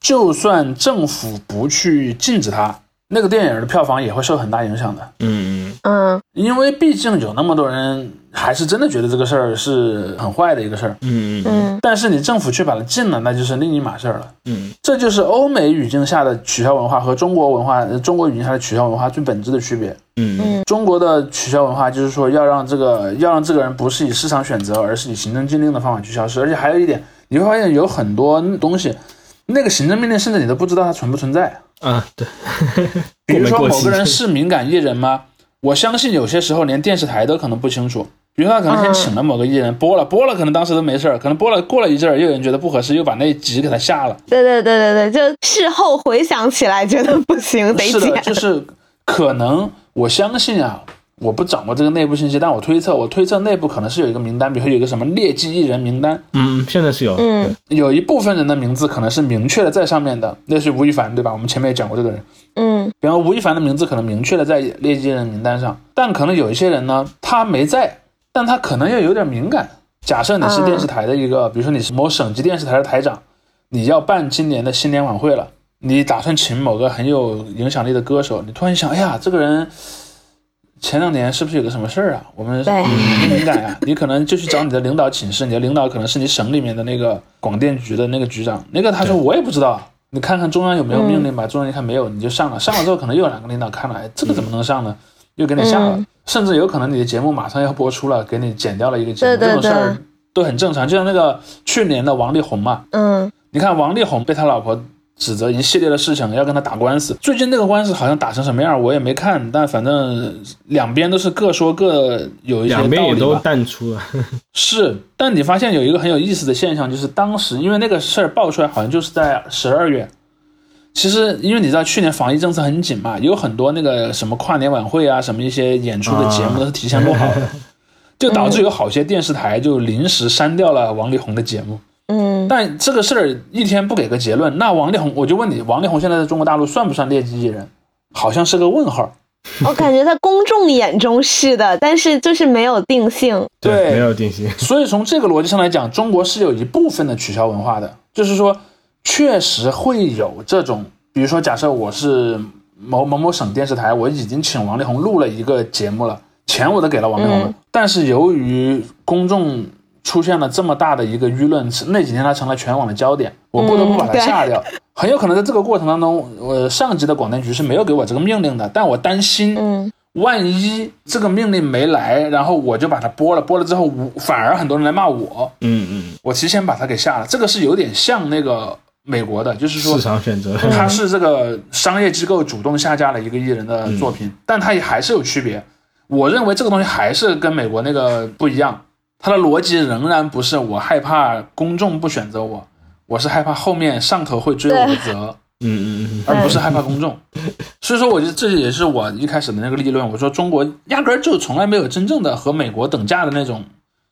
就算政府不去禁止它，那个电影的票房也会受很大影响的，嗯嗯嗯因为毕竟有那么多人还是真的觉得这个事儿是很坏的一个事儿。嗯嗯嗯但是你政府去把它禁了，那就是另一码事儿了。嗯这就是欧美语境下的取消文化和中国文化、呃中国语境下的取消文化最本质的区别。嗯嗯嗯中国的取消文化就是说，要让这个要让这个人不是以市场选择，而是以行政禁令的方法去消失。而且还有一点，你会发现有很多东西，那个行政命令甚至你都不知道它存不存在。啊，对，比如说某个人是敏感艺人吗？我相信有些时候连电视台都可能不清楚。比如说他可能先请了某个艺人播了，播了可能当时都没事儿，可能播了过了一阵儿，又有人觉得不合适，又把那一集给他下了。对对对对对，就事后回想起来觉得不行，得是的，剪。就是可能我相信啊，我不掌握这个内部信息，但我推测，我推测内部可能是有一个名单，比如说有一个什么劣迹艺人名单，嗯，现在是有，嗯。有一部分人的名字可能是明确的在上面的，那是吴亦凡对吧？我们前面也讲过这个人，嗯。比方吴亦凡的名字可能明确的在劣迹艺人名单上，但可能有一些人呢，他没在，但他可能又有点敏感。假设你是电视台的一个，比如说你是某省级电视台的台长，你要办今年的新年晚会了，你打算请某个很有影响力的歌手，你突然想，哎呀，这个人前两年是不是有个什么事儿啊？我们对嗯不敏感呀、你可能就去找你的领导请示，你的领导可能是你省里面的那个广电局的那个局长，那个他说我也不知道。你看看中央有没有命令吧，中央一看没有，你就上了。上了之后，可能又有两个领导看了，哎，这个怎么能上呢？又给你下了，嗯甚至有可能你的节目马上要播出了，给你剪掉了一个节目，对对这种事儿都很正常。就像那个去年的王力宏嘛，嗯你看王力宏被他老婆指责一系列的事情，要跟他打官司。最近那个官司好像打成什么样，我也没看，但反正两边都是各说各有一些道两边也都理吧。淡出了。是，但你发现有一个很有意思的现象，就是当时因为那个事儿爆出来，好像就是在十二月。其实，因为你知道去年防疫政策很紧嘛，有很多那个什么跨年晚会啊，什么一些演出的节目都是提前录好的，就导致有好些电视台就临时删掉了王力宏的节目。嗯但这个事儿一天不给个结论，那王力宏，我就问你，王力宏现在在中国大陆算不算劣迹艺人？好像是个问号。我感觉在公众眼中是的，但是就是没有定性。对没有定性。所以从这个逻辑上来讲，中国是有一部分的取消文化的，就是说，确实会有这种，比如说，假设我是某某某省电视台，我已经请王力宏录了一个节目了，钱我都给了王力宏了，嗯但是由于公众出现了这么大的一个舆论，那几天他成了全网的焦点，我不得不把它下掉。很有可能在这个过程当中，呃，上级的广电局是没有给我这个命令的，但我担心，嗯万一这个命令没来，然后我就把它播了，播了之后，我反而很多人来骂我，嗯嗯，我提前把它给下了。这个是有点像那个美国的，就是说市场选择。嗯它是这个商业机构主动下架了一个艺人的作品，但它也还是有区别。我认为这个东西还是跟美国那个不一样，它的逻辑仍然不是我害怕公众不选择我，我是害怕后面上头会追我的责，嗯嗯嗯而不是害怕公众。所以说，我觉得这也是我一开始的那个立论。我说中国压根儿就从来没有真正的和美国等价的那种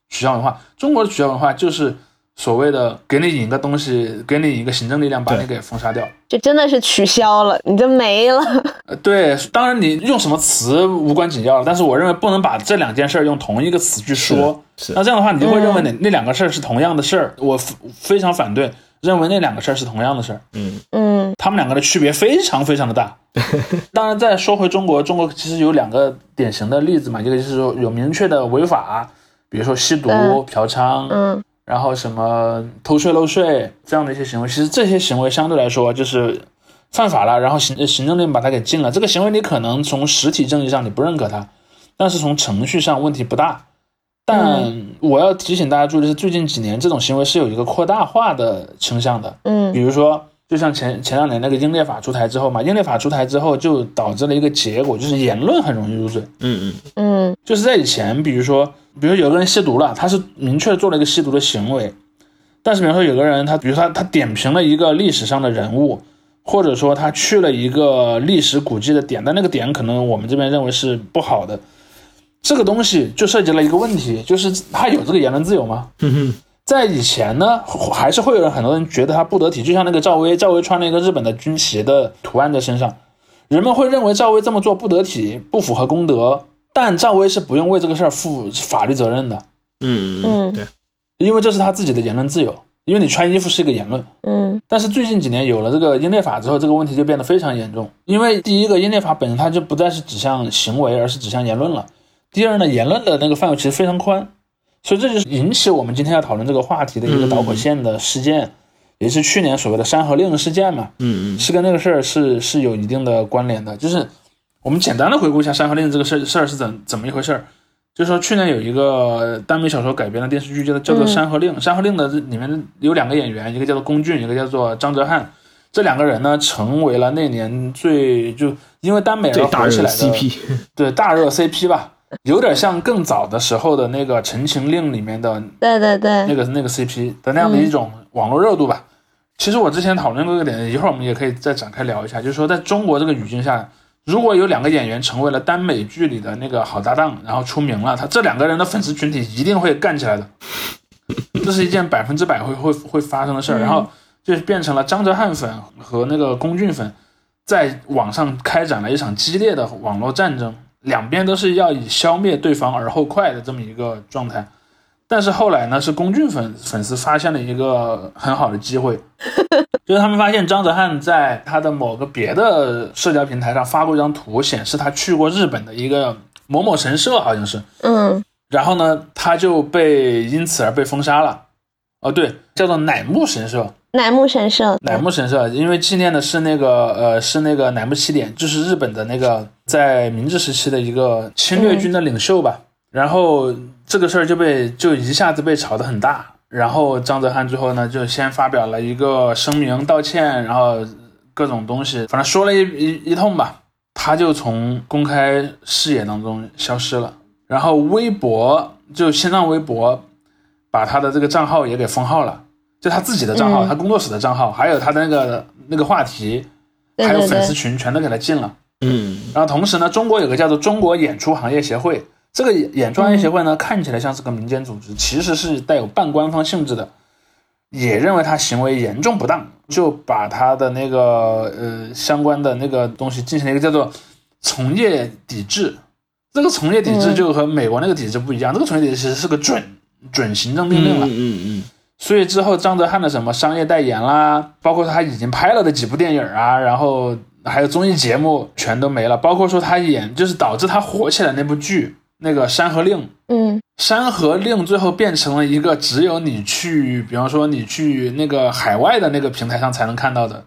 取消文化，中国的取消文化就是所谓的给你引个东西，给你一个行政力量把你给封杀掉。就真的是取消了，你就没了。呃，对，当然你用什么词无关紧要了，但是我认为不能把这两件事儿用同一个词去说。是那这样的话，你就会认为那、那两个事儿是同样的事儿。我非非常反对，认为那两个事儿是同样的事儿，嗯嗯他们两个的区别非常非常的大。当然，再说回中国，中国其实有两个典型的例子嘛，一个就是说有明确的违法，比如说吸毒、嗯嫖娼，嗯然后什么偷税漏税这样的一些行为，其实这些行为相对来说就是犯法了，然后行行政令把它给禁了。这个行为你可能从实体正义上你不认可它，但是从程序上问题不大。但我要提醒大家注意的是，最近几年这种行为是有一个扩大化的倾向的。嗯比如说，就像前前两年那个英烈法出台之后嘛，英烈法出台之后就导致了一个结果，就是言论很容易入罪。嗯嗯嗯就是在以前，比如说，比如有个人吸毒了，他是明确做了一个吸毒的行为，但是比如说有个人他，比如说他他点评了一个历史上的人物，或者说他去了一个历史古迹的点，但那个点可能我们这边认为是不好的，这个东西就涉及了一个问题，就是他有这个言论自由吗？嗯在以前呢，还是会有人很多人觉得他不得体，就像那个赵薇，赵薇穿了一个日本的军旗的图案在身上，人们会认为赵薇这么做不得体，不符合公德，但赵薇是不用为这个事儿负法律责任的，嗯嗯对，因为这是他自己的言论自由，因为你穿衣服是一个言论。嗯但是最近几年有了这个英烈法之后，这个问题就变得非常严重。因为第一个，英烈法本身它就不再是指向行为，而是指向言论了。第二呢，言论的那个范围其实非常宽，所以这就是引起我们今天要讨论这个话题的一个导火线的事件，也是去年所谓的山河令事件嘛，嗯嗯是跟那个事儿是是有一定的关联的。就是我们简单的回顾一下山河令这个事事儿是怎怎么一回事儿。就是说，去年有一个耽美小说改编的电视剧，叫做叫做《嗯山河令》。山河令的这里面有两个演员，一个叫做龚俊，一个叫做张哲瀚。这两个人呢，成为了那年最就因为耽美而火起来的 CP，对大热 CP 吧，有点像更早的时候的那个《陈情令》里面的对对对那个那个 CP 的那样的一种网络热度吧。其实我之前讨论过一个点，一会儿我们也可以再展开聊一下，就是说在中国这个语境下，如果有两个演员成为了耽美剧里的那个好搭档，然后出名了，他这两个人的粉丝群体一定会干起来的，这是一件百分之百会会会发生的事儿。然后就是变成了张哲瀚粉和那个龚俊粉在网上开展了一场激烈的网络战争，两边都是要以消灭对方而后快的这么一个状态。但是后来呢，是龚俊粉粉丝发现了一个很好的机会，就是他们发现张哲瀚在他的某个别的社交平台上发过一张图，显示他去过日本的一个某某神社，好像是。嗯然后呢，他就被因此而被封杀了。哦，对，叫做乃木神社。乃木神社乃木神社，因为纪念的是那个呃，是那个乃木希典，就是日本的那个在明治时期的一个侵略军的领袖吧。然后这个事儿就被就一下子被炒得很大。然后张泽汉最后呢，就先发表了一个声明道歉，然后各种东西，反正说了一一一通吧，他就从公开视野当中消失了。然后微博就新浪微博把他的这个账号也给封号了。就他自己的账号，嗯他工作室的账号，还有他的那个那个话题，还有粉丝，群，全都给他禁了。嗯然后同时呢，中国有个叫做中国演出行业协会，这个演出行业协会呢，看起来像是个民间组织，其实是带有半官方性质的，也认为他行为严重不当，就把他的那个呃相关的那个东西进行了一个叫做从业抵制。这个从业抵制嗯就和美国那个抵制不一样，这个从业抵制其实是个准准行政命令了。嗯嗯所以之后张哲瀚的什么商业代言啦，包括他已经拍了的几部电影啊，然后还有综艺节目全都没了，包括说他演就是导致他火起来那部剧那个《山河令》，《嗯山河令》最后变成了一个只有你去，比方说你去那个海外的那个平台上才能看到的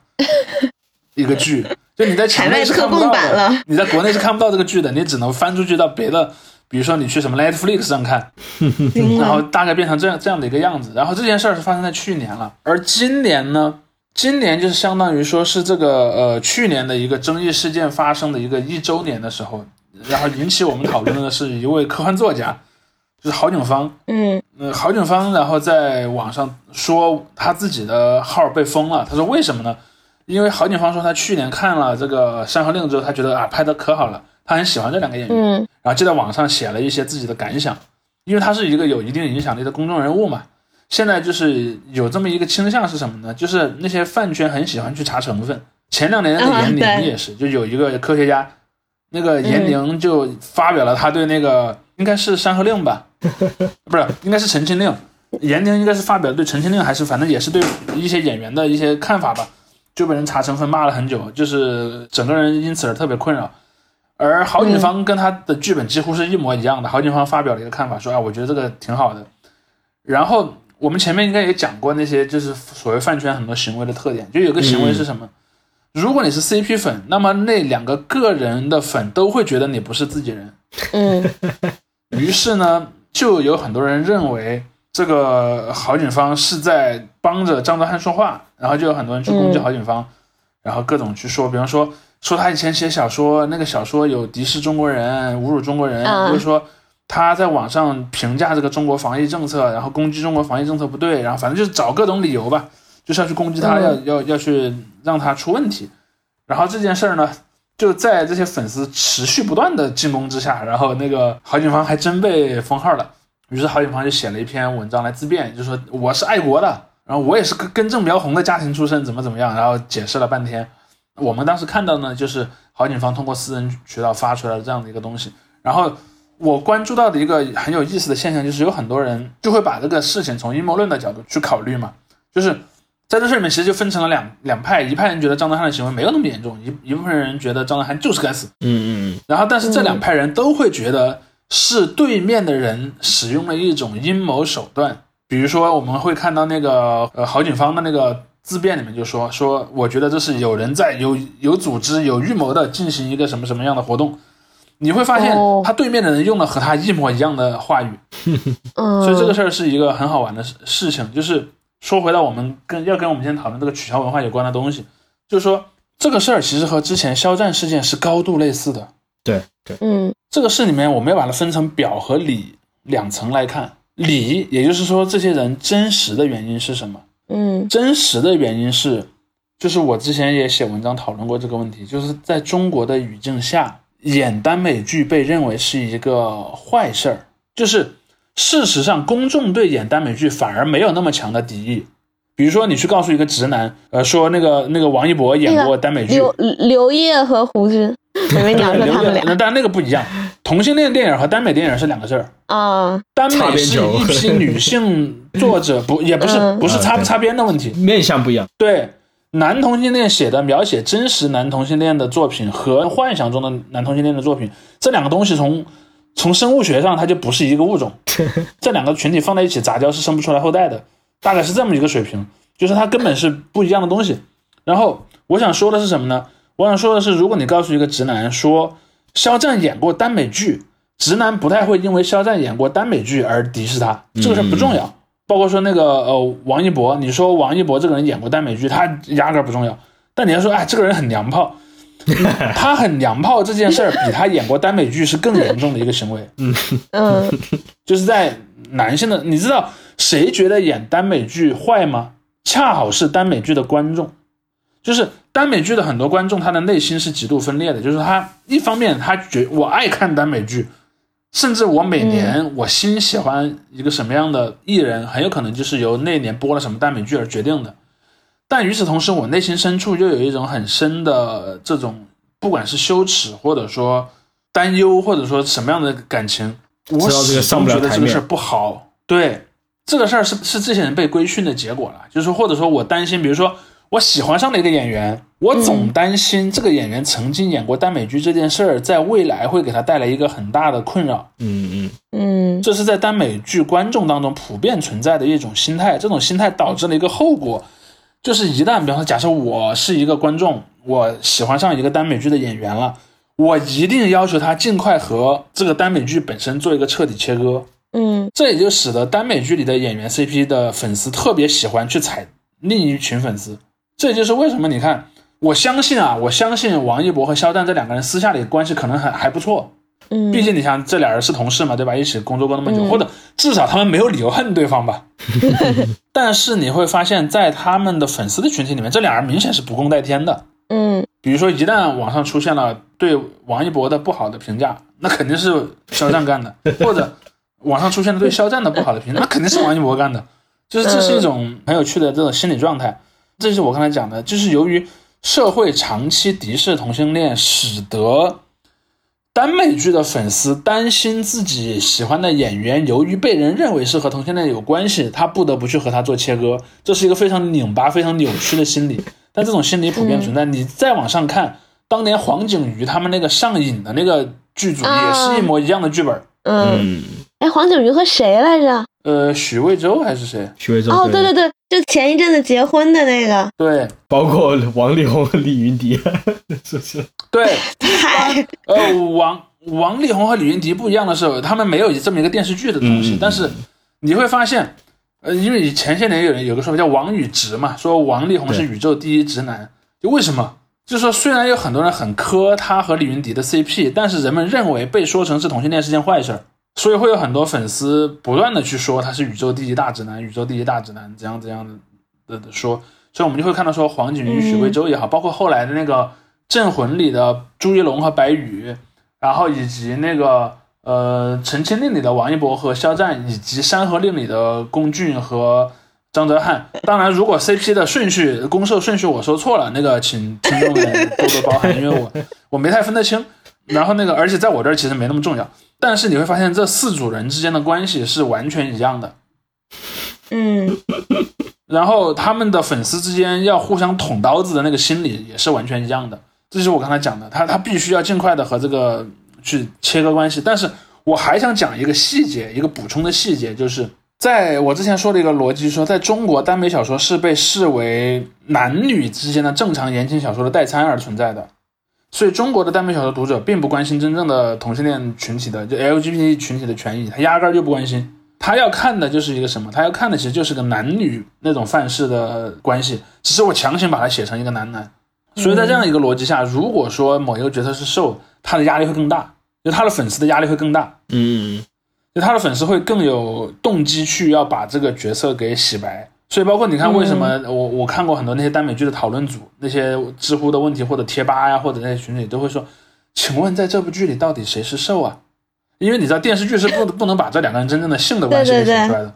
一个剧，就你在墙内是看不到的，你在国内是看不到这个剧的，你只能翻出去到别的，比如说你去什么 Netflix 上看。明然后。大概变成这样这样的一个样子。然后这件事儿是发生在去年了，而今年呢，今年就是相当于说是这个呃去年的一个争议事件发生的一个一周年的时候，然后引起我们讨论的是一位科幻作家，就是郝景芳。嗯呃，郝景芳然后在网上说他自己的号被封了，他说为什么呢？因为郝景芳说他去年看了这个《山河令》之后，他觉得啊拍的可好了，他很喜欢这两个演员，嗯然后就在网上写了一些自己的感想，因为他是一个有一定影响力的公众人物嘛。现在就是有这么一个倾向是什么呢？就是那些饭圈很喜欢去查成分。前两年的啊严宁也是，就有一个科学家，那个严宁就发表了他对那个应该是《山河令》吧，不是，应该是《陈情令》。严宁应该是发表对《陈情令》还是反正也是对一些演员的一些看法吧，就被人查成分骂了很久，就是整个人因此而特别困扰。而郝景芳跟他的剧本几乎是一模一样的。郝景芳发表了一个看法，说啊，我觉得这个挺好的。然后我们前面应该也讲过那些就是所谓饭圈很多行为的特点，就有个行为是什么？如果你是 CP 粉，那么那两个个人的粉都会觉得你不是自己人。嗯于是呢，就有很多人认为这个郝景芳是在帮着张德汉说话，然后就有很多人去攻击郝景芳，然后各种去说，比方说说他以前写小说，那个小说有敌视中国人、侮辱中国人，嗯又说他在网上评价这个中国防疫政策，然后攻击中国防疫政策不对，然后反正就是找各种理由吧，就是要去攻击他，嗯要要要去让他出问题。然后这件事儿呢，就在这些粉丝持续不断的进攻之下，然后那个郝景芳还真被封号了。于是郝景芳就写了一篇文章来自辩，就说我是爱国的，然后我也是根根正苗红的家庭出身，怎么怎么样，然后解释了半天。我们当时看到呢，就是郝景芳通过私人渠道发出来的这样的一个东西。然后我关注到的一个很有意思的现象，就是有很多人就会把这个事情从阴谋论的角度去考虑嘛，就是在这事里面其实就分成了两两派，一派人觉得张德汉的行为没有那么严重，一一部分人觉得张德汉就是该死。嗯嗯然后，但是这两派人都会觉得是对面的人使用了一种阴谋手段。比如说，我们会看到那个呃郝景芳的那个自辩里面就说说，我觉得这是有人在有有组织、有预谋的进行一个什么什么样的活动。你会发现哦，他对面的人用了和他一模一样的话语，嗯，所以这个事儿是一个很好玩的事事情。就是说回到我们跟要跟我们今天讨论这个取消文化有关的东西，就是说这个事儿其实和之前肖战事件是高度类似的。对对，嗯这个事里面，我们要把它分成表和里两层来看。里，也就是说，这些人真实的原因是什么？嗯真实的原因是，就是我之前也写文章讨论过这个问题，就是在中国的语境下，演耽美剧被认为是一个坏事儿。就是事实上，公众对演耽美剧反而没有那么强的敌意。比如说，你去告诉一个直男，呃，说那个那个王一博演过耽美剧，刘刘烨和胡军，我以为你要说他们俩。那当然那个不一样，同性恋电影和耽美电影是两个事儿。啊，耽美是一批 女性作者，不也不是嗯。不是擦不擦边的问题，面相不一样。对男同性恋写的描写真实男同性恋的作品和幻想中的男同性恋的作品，这两个东西从从生物学上它就不是一个物种，这两个群体放在一起杂交是生不出来后代的，大概是这么一个水平，就是它根本是不一样的东西。然后我想说的是什么呢？我想说的是，如果你告诉一个直男说肖战演过耽美剧，直男不太会因为肖战演过耽美剧而敌视他，这个事儿不重要。包括说那个呃王一博，你说王一博这个人演过耽美剧，他压根儿不重要。但你要说哎这个人很娘炮，他很娘炮这件事儿比他演过耽美剧是更严重的一个行为。嗯就是在男性的，你知道谁觉得演耽美剧坏吗？恰好是耽美剧的观众，就是耽美剧的很多观众，他的内心是极度分裂的。就是他一方面他觉我爱看耽美剧，甚至我每年我新喜欢一个什么样的艺人，很有可能就是由那年播了什么耽美剧而决定的。但与此同时，我内心深处又有一种很深的这种，不管是羞耻，或者说担忧，或者说什么样的感情，我始终觉得这个事儿不好。对，这个事儿是是这些人被规训的结果了，就是或者说我担心，比如说我喜欢上了一个演员，我总担心这个演员曾经演过耽美剧这件事儿，在未来会给他带来一个很大的困扰。嗯嗯，嗯这是在耽美剧观众当中普遍存在的一种心态，这种心态导致了一个后果，就是一旦比方说，假设我是一个观众，我喜欢上一个耽美剧的演员了，我一定要求他尽快和这个耽美剧本身做一个彻底切割。嗯这也就使得耽美剧里的演员 CP 的粉丝特别喜欢去踩另一群粉丝。这也就是为什么你看，我相信啊，我相信王一博和肖战这两个人私下里关系可能还还不错，嗯，毕竟你像这俩人是同事嘛，对吧？一起工作过那么久，嗯或者至少他们没有理由恨对方吧。但是你会发现在他们的粉丝的群体里面，这俩人明显是不共戴天的。嗯比如说，一旦网上出现了对王一博的不好的评价，那肯定是肖战干的；或者网上出现了对肖战的不好的评价，那肯定是王一博干的。就是这是一种很有趣的这种心理状态。这是我刚才讲的，就是由于社会长期敌视同性恋，使得耽美剧的粉丝担心自己喜欢的演员由于被人认为是和同性恋有关系，他不得不去和他做切割。这是一个非常拧巴、非常扭曲的心理。但这种心理普遍存在。你再往上看，当年黄景瑜他们那个上瘾的那个剧组也是一模一样的剧本。嗯，嗯，哎，黄景瑜和谁来着？呃，许魏洲还是谁？许魏洲哦，对对对，就前一阵子结婚的那个，对。包括王力宏和李云迪，是不是？对，太，呃，王王力宏和李云迪不一样的是，他们没有这么一个电视剧的东西，嗯。但是你会发现，呃，因为前些年有人有个说法叫“王宇直”嘛，说王力宏是宇宙第一直男，就为什么？就是说，虽然有很多人很磕他和李云迪的 CP，但是人们认为被说成是同性恋是件坏事儿，所以会有很多粉丝不断的去说他是宇宙第一大直男，宇宙第一大直男，怎样怎样的的的说，所以我们就会看到说黄景瑜、许魏洲也好，包括后来的那个《镇魂》里的朱一龙和白宇，然后以及那个呃《陈情令》里的王一博和肖战，以及《山河令》里的龚俊和张哲瀚。当然，如果 CP 的顺序、公社顺序我说错了，那个请听众们多多包涵，因为我我没太分得清。然后那个，而且在我这儿其实没那么重要。但是你会发现，这四组人之间的关系是完全一样的。嗯然后他们的粉丝之间要互相捅刀子的那个心理也是完全一样的，这就是我刚才讲的，他他必须要尽快的和这个去切割关系。但是我还想讲一个细节，一个补充的细节，就是在我之前说的一个逻辑说，在中国耽美小说是被视为男女之间的正常言情小说的代餐而存在的，所以中国的耽美小说读者并不关心真正的同性恋群体的就 LGBT 群体的权益，他压根儿就不关心。他要看的就是一个什么？他要看的其实就是个男女那种范式的关系，只是我强行把它写成一个男男。所以在这样一个逻辑下，如果说某一个角色是受，他的压力会更大，就他的粉丝的压力会更大，嗯，就他的粉丝会更有动机去要把这个角色给洗白。所以包括你看，为什么我我看过很多那些耽美剧的讨论组，那些知乎的问题或者贴吧呀，或者那些群里都会说，请问在这部剧里到底谁是受啊？因为你知道电视剧是不 不能把这两个人真正的性的关系给写出来的，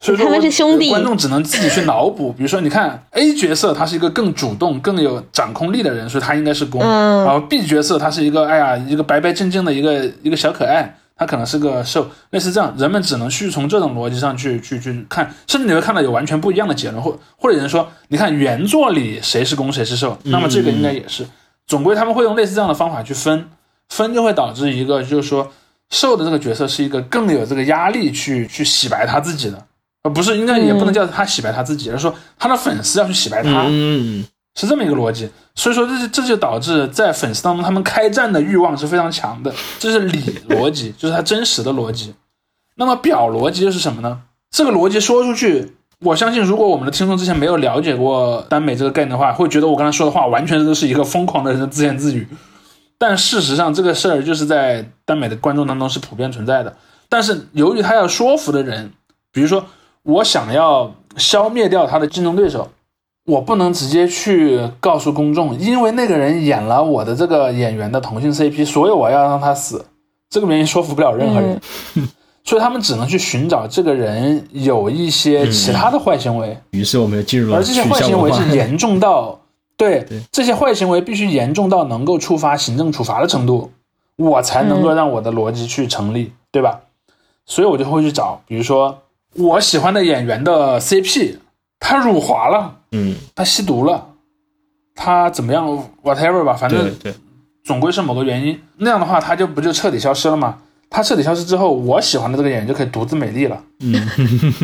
所以说他们是兄弟观众只能自己去脑补。比如说，你看 A 角色他是一个更主动、更有掌控力的人，所以他应该是攻；嗯然后 B 角色他是一个哎呀一个白白净净的一个一个小可爱，他可能是个受，类似这样，人们只能去从这种逻辑上去去去看，甚至你会看到有完全不一样的结论，或或者有人说，你看原作里谁是攻谁是受，那么这个应该也是，总归他们会用类似这样的方法去分，分就会导致一个就是说。受的这个角色是一个更有这个压力去去洗白他自己的，而不是应该也不能叫他洗白他自己，而是说他的粉丝要去洗白他，嗯，是这么一个逻辑。所以说这这就导致在粉丝当中他们开战的欲望是非常强的，这是理逻辑，就是他真实的逻辑。那么表逻辑又是什么呢？这个逻辑说出去，我相信如果我们的听众之前没有了解过耽美这个概念的话，会觉得我刚才说的话完全都是一个疯狂的人的自言自语。但事实上，这个事儿就是在耽美的观众当中是普遍存在的。但是由于他要说服的人，比如说我想要消灭掉他的竞争对手，我不能直接去告诉公众，因为那个人演了我的这个演员的同性 CP，所以我要让他死。这个原因说服不了任何人，所以他们只能去寻找这个人有一些其他的坏行为。于是我们就进入了而这些坏行为是严重到，对对这些坏行为必须严重到能够触发行政处罚的程度，我才能够让我的逻辑去成立，对吧？所以我就会去找，比如说我喜欢的演员的 CP，他辱华了，嗯，他吸毒了，他怎么样，whatever 吧，反正对，总归是某个原因。那样的话，他就不就彻底消失了吗？他彻底消失之后，我喜欢的这个演员就可以独自美丽了。嗯，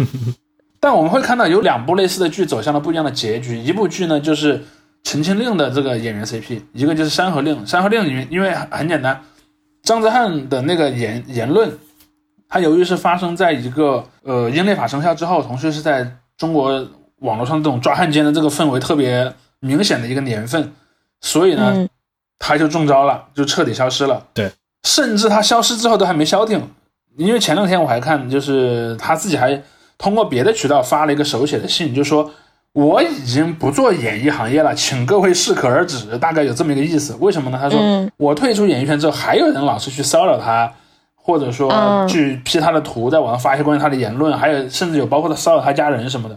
但我们会看到有两部类似的剧走向了不一样的结局。一部剧呢就是《陈情令》的这个演员 CP，一个就是《山河令》。《山河令》里面因为很简单，张哲瀚的那个言言论，他由于是发生在一个呃英烈法生效之后，同时是在中国网络上这种抓汉奸的这个氛围特别明显的一个年份，所以呢，嗯他就中招了，就彻底消失了。对，甚至他消失之后都还没消停。因为前两天我还看，就是他自己还通过别的渠道发了一个手写的信，就说我已经不做演艺行业了，请各位适可而止，大概有这么一个意思。为什么呢？他说我退出演艺圈之后，还有人老是去骚扰他，或者说去 P 他的图，在网上发一些关于他的言论，还有甚至有包括他骚扰他家人什么的，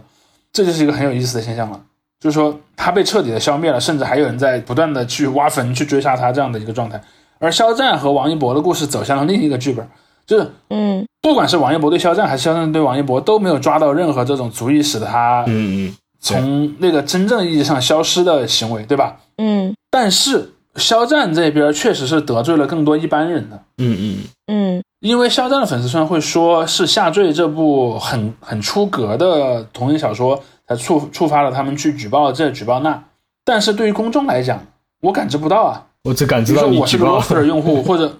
这就是一个很有意思的现象了。就是说他被彻底的消灭了，甚至还有人在不断的去挖坟去追杀他这样的一个状态。而肖战和王一博的故事走向了另一个剧本。就是，嗯，不管是王一博对肖战，还是肖战对王一博，都没有抓到任何这种足以使得他，嗯嗯，从那个真正意义上消失的行为，对吧？嗯。但是肖战这边确实是得罪了更多一般人的，嗯嗯嗯。因为肖战的粉丝虽然会说是下坠这部很很出格的同人小说才触触发了他们去举报这举报那，但是对于公众来讲，我感知不到啊。我只感知到我是个 loser 用户，或者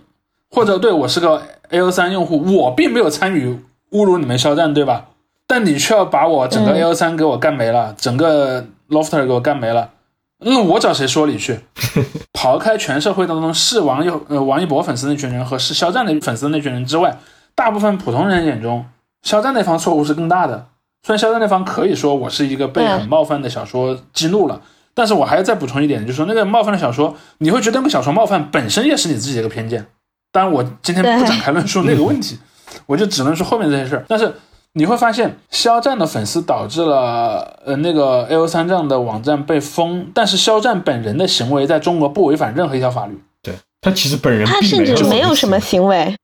或者对我是个。A O 三用户，我并没有参与侮辱你们肖战，对吧？但你却要把我整个 A O 三给我干没了，整个 Lofter 给我干没了，那我找谁说理去？刨开全社会当中是王一呃王一博粉丝那群人和是肖战的粉丝那群人之外，大部分普通人眼中，肖战那方错误是更大的。虽然肖战那方可以说我是一个被很冒犯的小说激怒了，但是我还要再补充一点，就是说那个冒犯的小说，你会觉得那个小说冒犯本身也是你自己的一个偏见。当然，我今天不展开论述那个问题，我就只能说后面这些事儿。但是你会发现，肖战的粉丝导致了呃那个 A O 三这样的网站被封，但是肖战本人的行为在中国不违反任何一条法律。对他其实本人他甚至没有什么行为，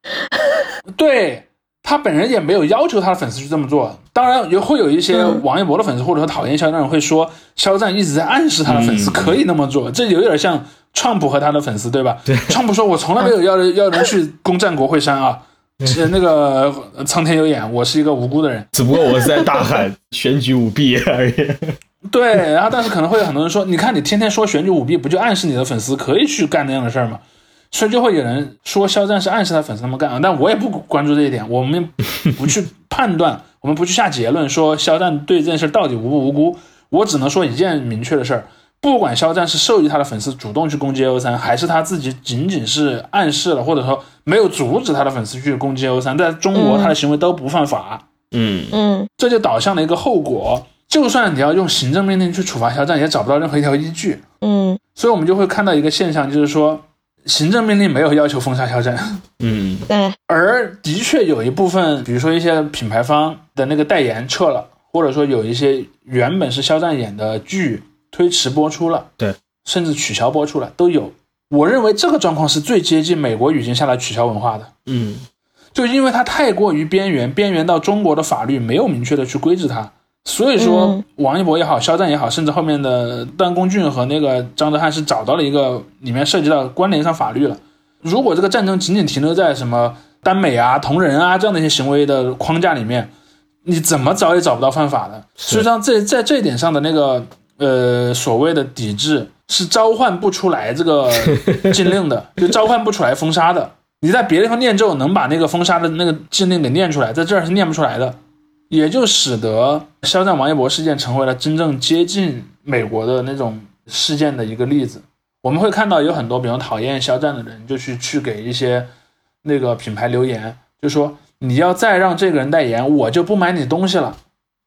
对他本人也没有要求他的粉丝去这么做。当然也会有一些王一博的粉丝或者说讨厌肖战的人会说，肖战一直在暗示他的粉丝可以那么做，这有点像。川普和他的粉丝，对吧？对，川普说：“我从来没有要 要人去攻占国会山啊，那个苍天有眼，我是一个无辜的人，只不过我是在大喊选举舞弊而已。”对，然后但是可能会有很多人说：“你看，你天天说选举舞弊，不就暗示你的粉丝可以去干那样的事儿吗？”所以就会有人说肖战是暗示他粉丝那么干啊。但我也不关注这一点，我们不去判断，我们不去下结论，说肖战对这件事到底无不无辜。我只能说一件明确的事儿。不管肖战是授意他的粉丝主动去攻击 A O 三，还是他自己仅仅是暗示了，或者说没有阻止他的粉丝去攻击 A O 三，在中国他的行为都不犯法。嗯嗯，这就导向了一个后果，就算你要用行政命令去处罚肖战，也找不到任何一条依据。嗯，所以我们就会看到一个现象，就是说行政命令没有要求封杀肖战。嗯，对。而的确有一部分，比如说一些品牌方的那个代言撤了，或者说有一些原本是肖战演的剧。推迟播出了，对，甚至取消播出了都有。我认为这个状况是最接近美国语境下的取消文化的。嗯，就因为它太过于边缘，边缘到中国的法律没有明确的去规制它，所以说王一博也好，肖战也好，甚至后面的段公俊和那个张哲瀚是找到了一个里面涉及到关联上法律了。如果这个战争仅仅停留在什么耽美啊、同人啊这样的一些行为的框架里面，你怎么找也找不到犯法的。实际上，这在这一点上的那个。呃，所谓的抵制是召唤不出来这个 禁令的，就召唤不出来封杀的。你在别的地方念咒，能把那个封杀的那个禁令给念出来，在这儿是念不出来的，也就使得肖战、王一博事件成为了真正接近美国的那种事件的一个例子。我们会看到有很多，比如讨厌肖战的人，就去去给一些那个品牌留言，就说你要再让这个人代言，我就不买你东西了。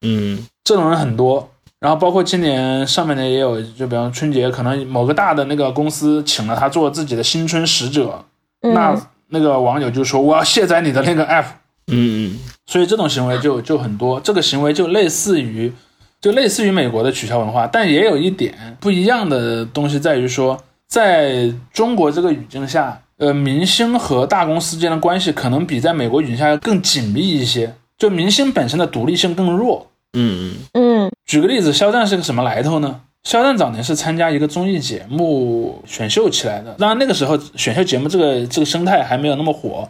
嗯，这种人很多。然后包括今年上半年也有，就比方春节，可能某个大的那个公司请了他做自己的新春使者，那那个网友就说我要卸载你的那个 app，嗯嗯，所以这种行为就就很多，这个行为就类似于，就类似于美国的取消文化，但也有一点不一样的东西在于说，在中国这个语境下，呃，明星和大公司之间的关系可能比在美国语境下更紧密一些，就明星本身的独立性更弱。嗯嗯。嗯举个例子，肖战是个什么来头呢？肖战早年是参加一个综艺节目选秀起来的，当然那个时候选秀节目这个这个生态还没有那么火，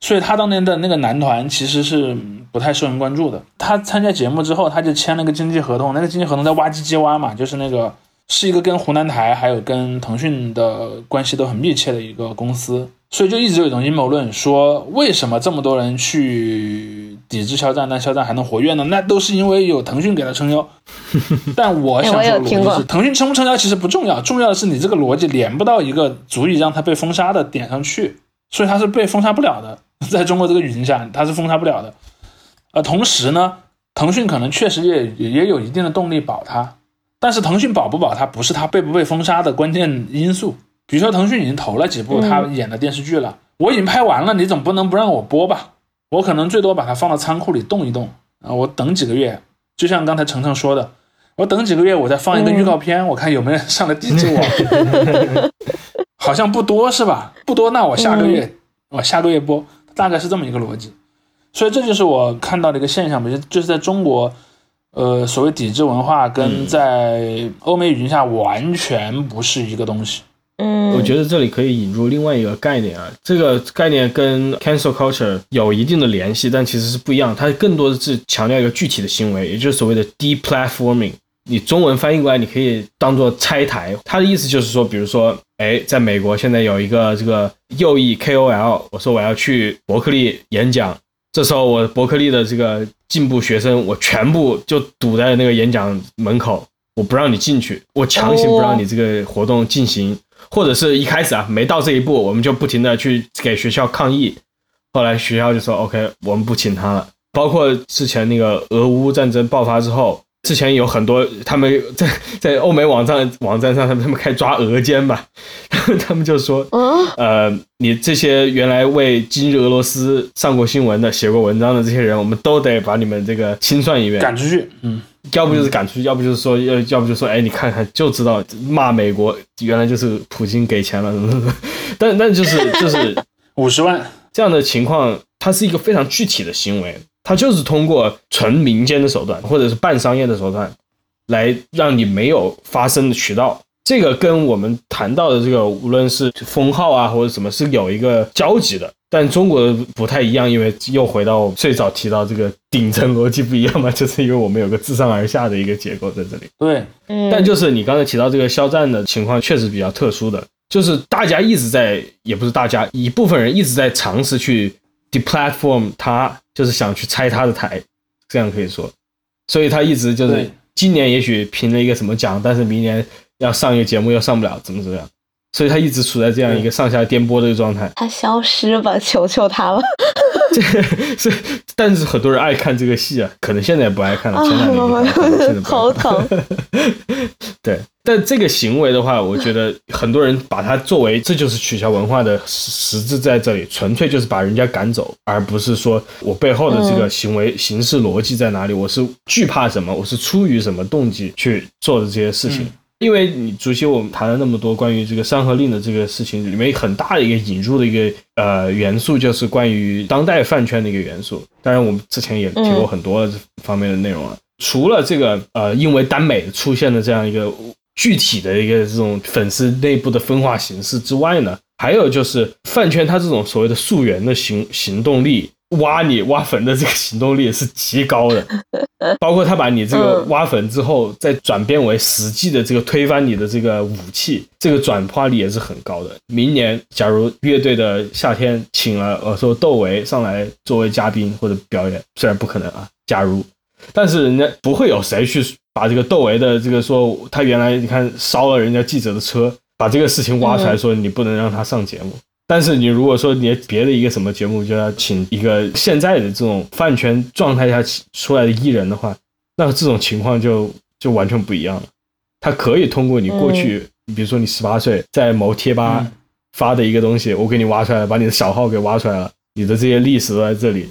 所以他当年的那个男团其实是不太受人关注的。他参加节目之后，他就签了个经纪合同，那个经纪合同在挖机机挖嘛，就是那个是一个跟湖南台还有跟腾讯的关系都很密切的一个公司。所以就一直有一种阴谋论，说为什么这么多人去抵制肖战，但肖战还能活跃呢？那都是因为有腾讯给他撑腰。但我想说的逻辑是，腾讯撑不撑腰其实不重要，重要的是你这个逻辑连不到一个足以让他被封杀的点上去。所以他是被封杀不了的。在中国这个语境下，他是封杀不了的。呃，同时呢，腾讯可能确实也也有一定的动力保他，但是腾讯保不保他，不是他被不被封杀的关键因素。比如说，腾讯已经投了几部他演的电视剧了，我已经拍完了，你总不能不让我播吧？我可能最多把它放到仓库里冻一冻啊，我等几个月。就像刚才程程说的，我等几个月，我再放一个预告片，我看有没有人上来抵制我。好像不多是吧？不多，那我下个月我下个月播，大概是这么一个逻辑。所以这就是我看到的一个现象就就是在中国，呃，所谓抵制文化跟在欧美语境下完全不是一个东西。嗯，我觉得这里可以引入另外一个概念啊，这个概念跟 cancel culture 有一定的联系，但其实是不一样。它更多的是强调一个具体的行为，也就是所谓的 deplatforming。你中文翻译过来，你可以当做拆台。它的意思就是说，比如说，哎，在美国现在有一个这个右翼 KOL，我说我要去伯克利演讲，这时候我伯克利的这个进步学生，我全部就堵在那个演讲门口，我不让你进去，我强行不让你这个活动进行，或者是一开始啊没到这一步，我们就不停的去给学校抗议，后来学校就说 OK，我们不请他了。包括之前那个俄乌战争爆发之后。之前有很多他们 在在欧美网站网站上，他们他们开始抓俄奸吧，他们就说，呃，你这些原来为今日俄罗斯上过新闻的、写过文章的这些人，我们都得把你们这个清算一遍，赶出去。嗯，要不就是赶出去，要不就是说要，要不就说，哎，你看看就知道骂美国，原来就是普京给钱了，什么什么。但但就是就是 五十万这样的情况，它是一个非常具体的行为。它就是通过纯民间的手段，或者是半商业的手段，来让你没有发声的渠道。这个跟我们谈到的这个，无论是封号啊，或者什么，是有一个交集的。但中国不太一样，因为又回到最早提到这个顶层逻辑不一样嘛，就是因为我们有个自上而下的一个结构在这里。对，但就是你刚才提到这个肖战的情况，确实比较特殊的，就是大家一直在，也不是大家，一部分人一直在尝试去 deplatform 他。就是想去拆他的台，这样可以说，所以他一直就是今年也许评了一个什么奖，但是明年要上一个节目又上不了，怎么怎么样，所以他一直处在这样一个上下颠簸的一个状态。他消失吧，求求他了。这是，但是很多人爱看这个戏啊，可能现在也不爱看了。前两年头疼。对，但这个行为的话，我觉得很多人把它作为这就是取消文化的实质在这里，纯粹就是把人家赶走，而不是说我背后的这个行为形式逻辑在哪里，我是惧怕什么，我是出于什么动机去做的这些事情。因为你主席，我们谈了那么多关于这个《山河令》的这个事情，里面很大的一个引入的一个呃元素，就是关于当代饭圈的一个元素。当然，我们之前也提过很多这方面的内容了。除了这个呃，因为耽美出现的这样一个具体的一个这种粉丝内部的分化形式之外呢，还有就是饭圈它这种所谓的溯源的行行动力。挖你挖坟的这个行动力是极高的，包括他把你这个挖坟之后，再转变为实际的这个推翻你的这个武器，这个转化力也是很高的。明年假如乐队的夏天请了呃说窦唯上来作为嘉宾或者表演，虽然不可能啊，假如，但是人家不会有谁去把这个窦唯的这个说他原来你看烧了人家记者的车，把这个事情挖出来说你不能让他上节目。但是你如果说你别的一个什么节目就要请一个现在的这种饭圈状态下出来的艺人的话，那这种情况就就完全不一样了。他可以通过你过去，比如说你十八岁在某贴吧发的一个东西，我给你挖出来，把你的小号给挖出来了，你的这些历史都在这里。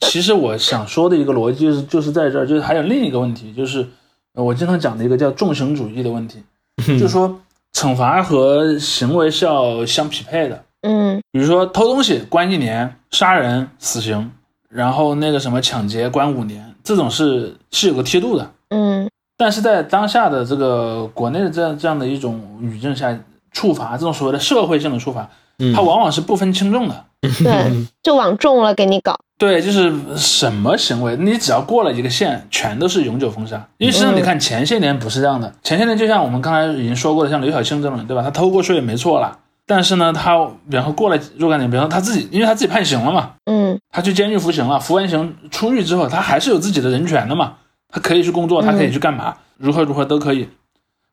其实我想说的一个逻辑就是就是在这儿，就是还有另一个问题，就是我经常讲的一个叫重刑主义的问题，就是说。惩罚和行为是要相匹配的，嗯，比如说偷东西关一年，杀人死刑，然后那个什么抢劫关五年，这种是是有个梯度的，嗯，但是在当下的这个国内的这样这样的一种语境下，处罚这种所谓的社会性的处罚，它往往是不分轻重的，对，就往重了给你搞。对，就是什么行为，你只要过了一个线，全都是永久封杀。因为实际上你看前些年不是这样的，前些年就像我们刚才已经说过的，像刘晓庆这种人，对吧？他偷过税没错了，但是呢，他然后过了若干年，比方说他自己，因为他自己判刑了嘛，嗯，他去监狱服刑了，服完刑出狱之后，他还是有自己的人权的嘛，他可以去工作，他可以去干嘛，如何如何都可以。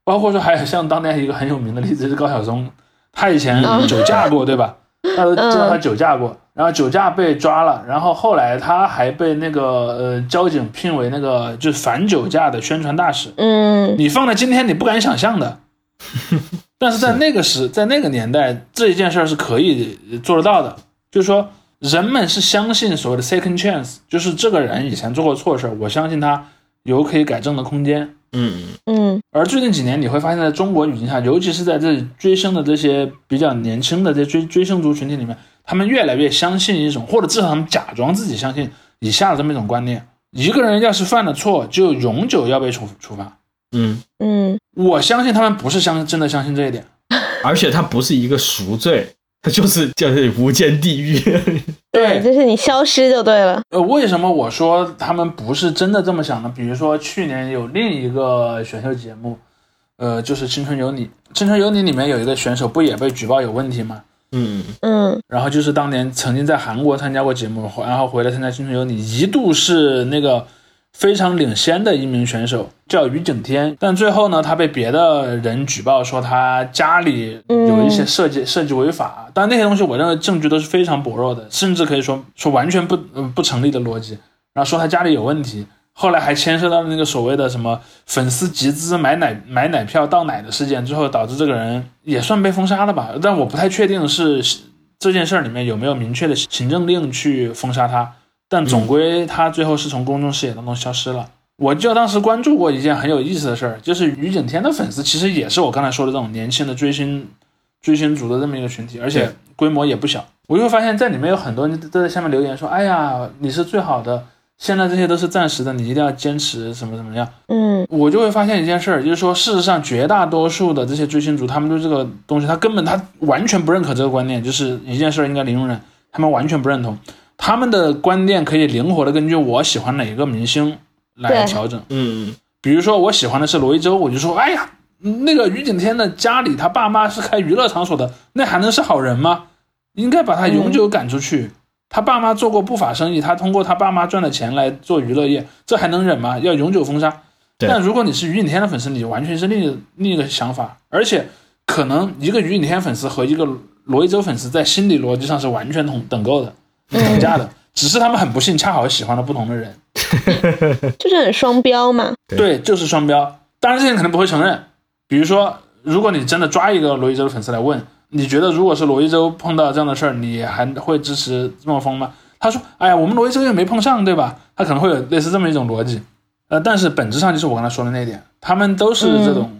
包括说还有像当年一个很有名的例子是高晓松，他以前酒驾过，对吧？大家都知道他酒驾过，然后酒驾被抓了，然后后来他还被那个呃交警聘为那个就是反酒驾的宣传大使。嗯你放在今天，你不敢想象的。但是在那个时，在那个年代，这一件事儿是可以做得到的。就是说，人们是相信所谓的 second chance，就是这个人以前做过错事儿，我相信他有可以改正的空间。嗯嗯而最近几年，你会发现在中国语境下，尤其是在这追星的这些比较年轻的这追追星族群体里面，他们越来越相信一种，或者至少他们假装自己相信以下的这么一种观念：一个人要是犯了错，就永久要被处处罚。嗯，嗯我相信他们不是相真的相信这一点。而且他不是一个赎罪，他就是叫做无间地狱。对，就是你消失就对了。呃，为什么我说他们不是真的这么想呢？比如说去年有另一个选秀节目，呃，就是《青春有你》，《青春有你》里面有一个选手不也被举报有问题吗？嗯嗯然后就是当年曾经在韩国参加过节目，然后回来参加《青春有你》，一度是那个非常领先的一名选手，叫于景天。但最后呢，他被别的人举报说他家里有一些设计、设计违法，但那些东西我认为证据都是非常薄弱的，甚至可以说说完全不、呃、不成立的逻辑。然后说他家里有问题，后来还牵涉到那个所谓的什么粉丝集资买奶买奶票倒奶的事件，最后导致这个人也算被封杀了吧？但我不太确定是这件事儿里面有没有明确的行政令去封杀他，但总归他最后是从公众视野当中消失了。我就当时关注过一件很有意思的事儿，就是于景天的粉丝其实也是我刚才说的这种年轻的追星追星族的这么一个群体，而且规模也不小。我就会发现，在里面有很多人都在下面留言说：“哎呀，你是最好的，现在这些都是暂时的，你一定要坚持什么怎么样。”嗯我就会发现一件事儿，就是说，事实上，绝大多数的这些追星族，他们对这个东西，他根本他完全不认可这个观念，就是一件事儿应该零容忍，他们完全不认同。他们的观念可以灵活的根据我喜欢哪个明星来调整。嗯比如说，我喜欢的是罗一舟，我就说，哎呀，那个于景天的家里，他爸妈是开娱乐场所的，那还能是好人吗？应该把他永久赶出去。他爸妈做过不法生意，他通过他爸妈赚的钱来做娱乐业，这还能忍吗？要永久封杀。但如果你是于景天的粉丝，你完全是另一另一个想法，而且可能一个于景天粉丝和一个罗一舟粉丝在心理逻辑上是完全同等够的、等价的，只是他们很不幸恰好喜欢了不同的人。就是很双标嘛。对对，就是双标。当然，这些人可能不会承认。比如说，如果你真的抓一个罗一舟的粉丝来问，你觉得如果是罗一舟碰到这样的事儿，你还会支持这么疯吗？他说：“哎呀，我们罗一舟又没碰上，对吧？”他可能会有类似这么一种逻辑。呃，但是本质上就是我刚才说的那一点，他们都是这种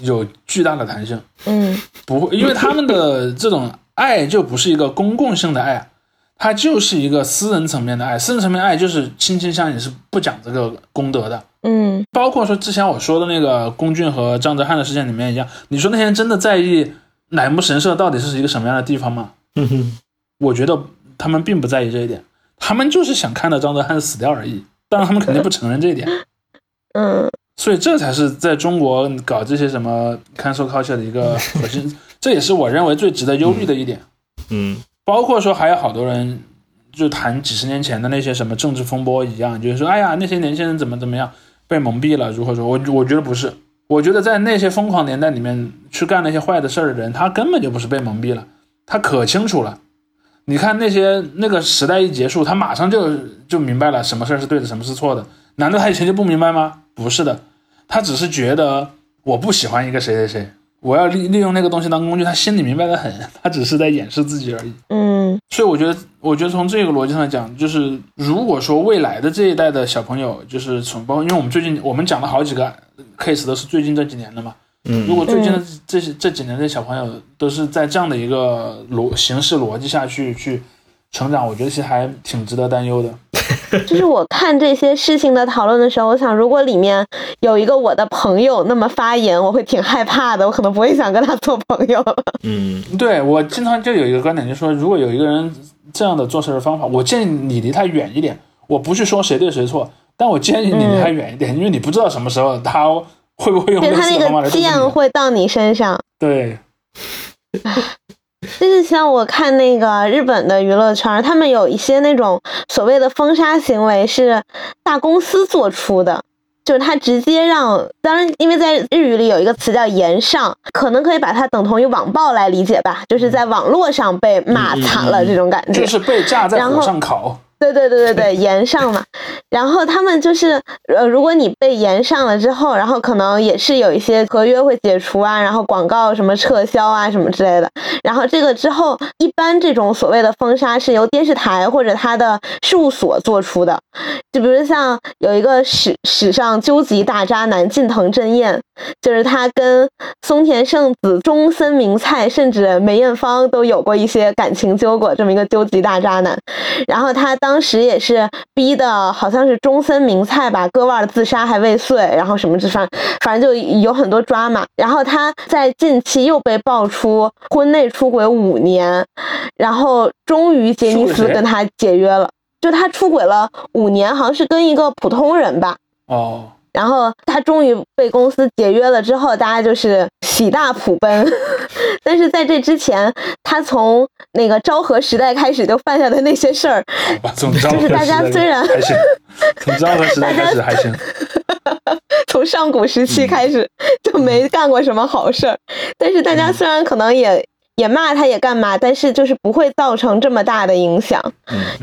有巨大的弹性，嗯不会，因为他们的这种爱就不是一个公共性的爱，它就是一个私人层面的爱。私人层面的爱就是亲亲相依，是不讲这个功德的。嗯包括说之前我说的那个龚俊和张哲瀚的事件里面一样，你说那些人真的在意乃木神社到底是一个什么样的地方吗？嗯哼，我觉得他们并不在意这一点，他们就是想看到张哲瀚死掉而已。当然，他们肯定不承认这一点，嗯所以这才是在中国搞这些什么 cancel culture 的一个核心，这也是我认为最值得忧虑的一点。嗯包括说还有好多人就谈几十年前的那些什么政治风波一样，就是说，哎呀，那些年轻人怎么怎么样被蒙蔽了，如何说？我我觉得不是，我觉得在那些疯狂年代里面去干那些坏的事儿的人，他根本就不是被蒙蔽了，他可清楚了。你看那些那个时代一结束，他马上就就明白了什么事儿是对的，什么是错的。难道他以前就不明白吗？不是的，他只是觉得我不喜欢一个谁谁谁，我要利利用那个东西当工具，他心里明白的很，他只是在掩饰自己而已。嗯所以我觉得，我觉得从这个逻辑上来讲，就是如果说未来的这一代的小朋友，就是从包括，因为我们最近我们讲了好几个 case 都是最近这几年的嘛。嗯，如果最近的这些这几年的小朋友都是在这样的一个逻形式逻辑下去去成长，我觉得其实还挺值得担忧的。就是我看这些事情的讨论的时候，我想，如果里面有一个我的朋友那么发言，我会挺害怕的，我可能不会想跟他做朋友了。嗯对我经常就有一个观点，就是说，如果有一个人这样的做事的方法，我建议你离他远一点。我不去说谁对谁错，但我建议你离他远一点，因为你不知道什么时候他会不会用他那似的方法来个剑。会到你身上。对，就是像我看那个日本的娱乐圈，他们有一些那种所谓的封杀行为是大公司做出的，就是他直接让，当然，因为在日语里有一个词叫言上，可能可以把它等同于网暴来理解吧，就是在网络上被骂惨了这种感觉，就是被架在火上烤。对对对对对，延上嘛，然后他们就是呃，如果你被延上了之后，然后可能也是有一些合约会解除啊，然后广告什么撤销啊什么之类的，然后这个之后，一般这种所谓的封杀是由电视台或者他的事务所做出的，就比如像有一个史史上究极大渣男近藤真彦，就是他跟松田圣子、中森明菜甚至梅艳芳都有过一些感情纠葛，这么一个究极大渣男，然后他当。当时也是逼的，好像是中森明菜吧，割腕自杀还未遂，然后什么之反反正就有很多抓嘛。然后他在近期又被爆出婚内出轨五年，然后终于杰尼斯跟他解约了。就他出轨了五年，好像是跟一个普通人吧。哦。然后他终于被公司解约了之后，大家就是喜大普奔。但是在这之前，他从那个昭和时代开始就犯下的那些事儿，就是大家虽然从昭和时代开始还行，从上古时期开始就没干过什么好事儿。但是大家虽然可能也。也骂他，也干嘛，但是就是不会造成这么大的影响，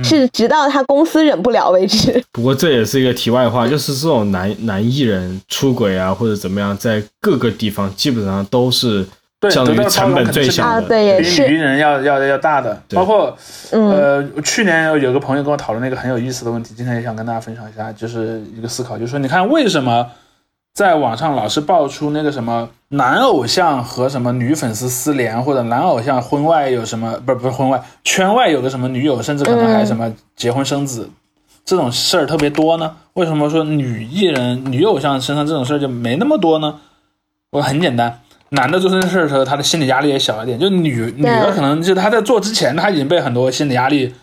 是直到他公司忍不了为止。不过这也是一个题外话，就是这种男男艺人出轨啊，或者怎么样，在各个地方基本上都是相当于成本最小的，对，也是比女艺人要要要大的。包括呃，去年有个朋友跟我讨论了一个很有意思的问题，今天也想跟大家分享一下，就是一个思考，就是说，你看为什么？在网上老是爆出那个什么男偶像和什么女粉丝私联，或者男偶像婚外有什么不是不是婚外圈外有个什么女友，甚至可能还什么结婚生子，这种事儿特别多呢？为什么说女艺人、女偶像身上这种事儿就没那么多呢？我很简单，男的做这件事的时候，他的心理压力也小一点。就女女的可能就他在做之前，他已经被很多心理压力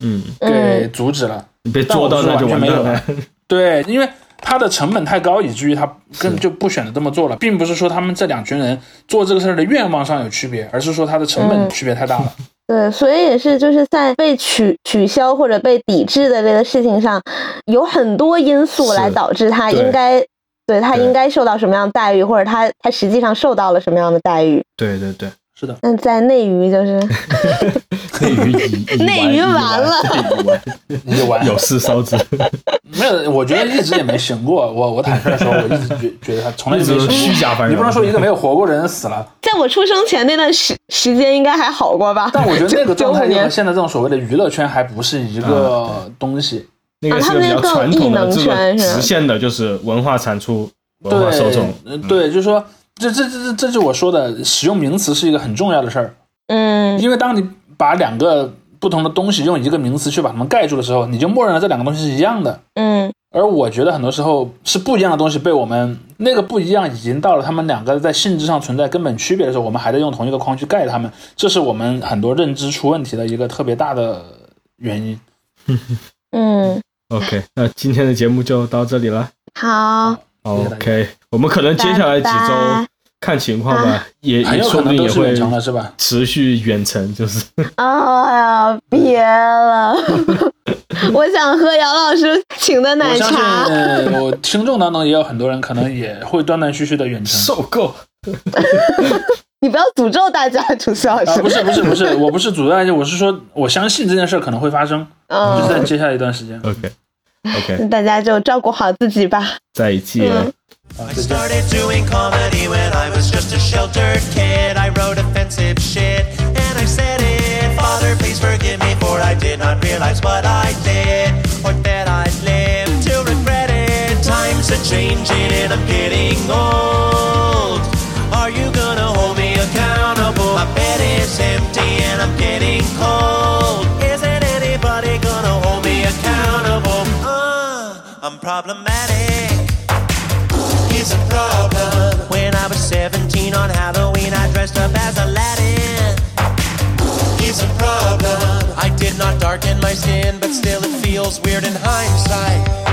嗯给阻止了，你被做到那就完全没有了。对，因为。它的成本太高，以至于他根本就不选择这么做了，并不是说他们这两群人做这个事儿的愿望上有区别，而是说它的成本区别太大了。对，所以也是就是在被取取消或者被抵制的这个事情上，有很多因素来导致他应该对他应该受到什么样的待遇，或者他他实际上受到了什么样的待遇。对对对。是的，那在内娱就是 内娱，内娱完了，就完有事烧纸，没有，我觉得一直也没醒过。我我坦率说，我一直觉觉得他从来没是虚假你不能说一个没有活过的人死了，在我出生前那段时时间应该还好过吧？但我觉得那个 状态和现在这种所谓的娱乐圈还不是一个东西。那个是比较传统的这个直线的，就是文化产出、文化受众。对，就是说。这这这这这就我说的，使用名词是一个很重要的事儿。嗯，因为当你把两个不同的东西用一个名词去把它们盖住的时候，你就默认了这两个东西是一样的。嗯，而我觉得很多时候是不一样的东西被我们那个不一样已经到了他们两个在性质上存在根本区别的时候，我们还在用同一个框去盖他们，这是我们很多认知出问题的一个特别大的原因。嗯，OK，那今天的节目就到这里了。好。OK，我们可能接下来几周看情况吧，也也说不定也会持续远程，就是。哎 呀，别了！我想喝姚老师请的奶茶。我听众当中也有很多人可能也会断断续续的远程。受够！你不要诅咒大家，主持老师。不是不是不是，我不是诅咒大家，我是说我相信这件事可能会发生，就是在接下来一段时间。OK。OK，那大家就照顾好自己吧。再见。I started doing comedy when I was just a sheltered kid. I wrote offensive shit and I said it. Father, please forgive me for I did not realize what I did or that I'd live to regret it. Times are changing and I'm getting old. Are you gonna hold me accountable? My bed is empty and I'm getting problematic. It's a problem. When I was 17 on Halloween, I dressed up as Aladdin. It's a problem. I did not darken my skin, but still it feels weird in hindsight.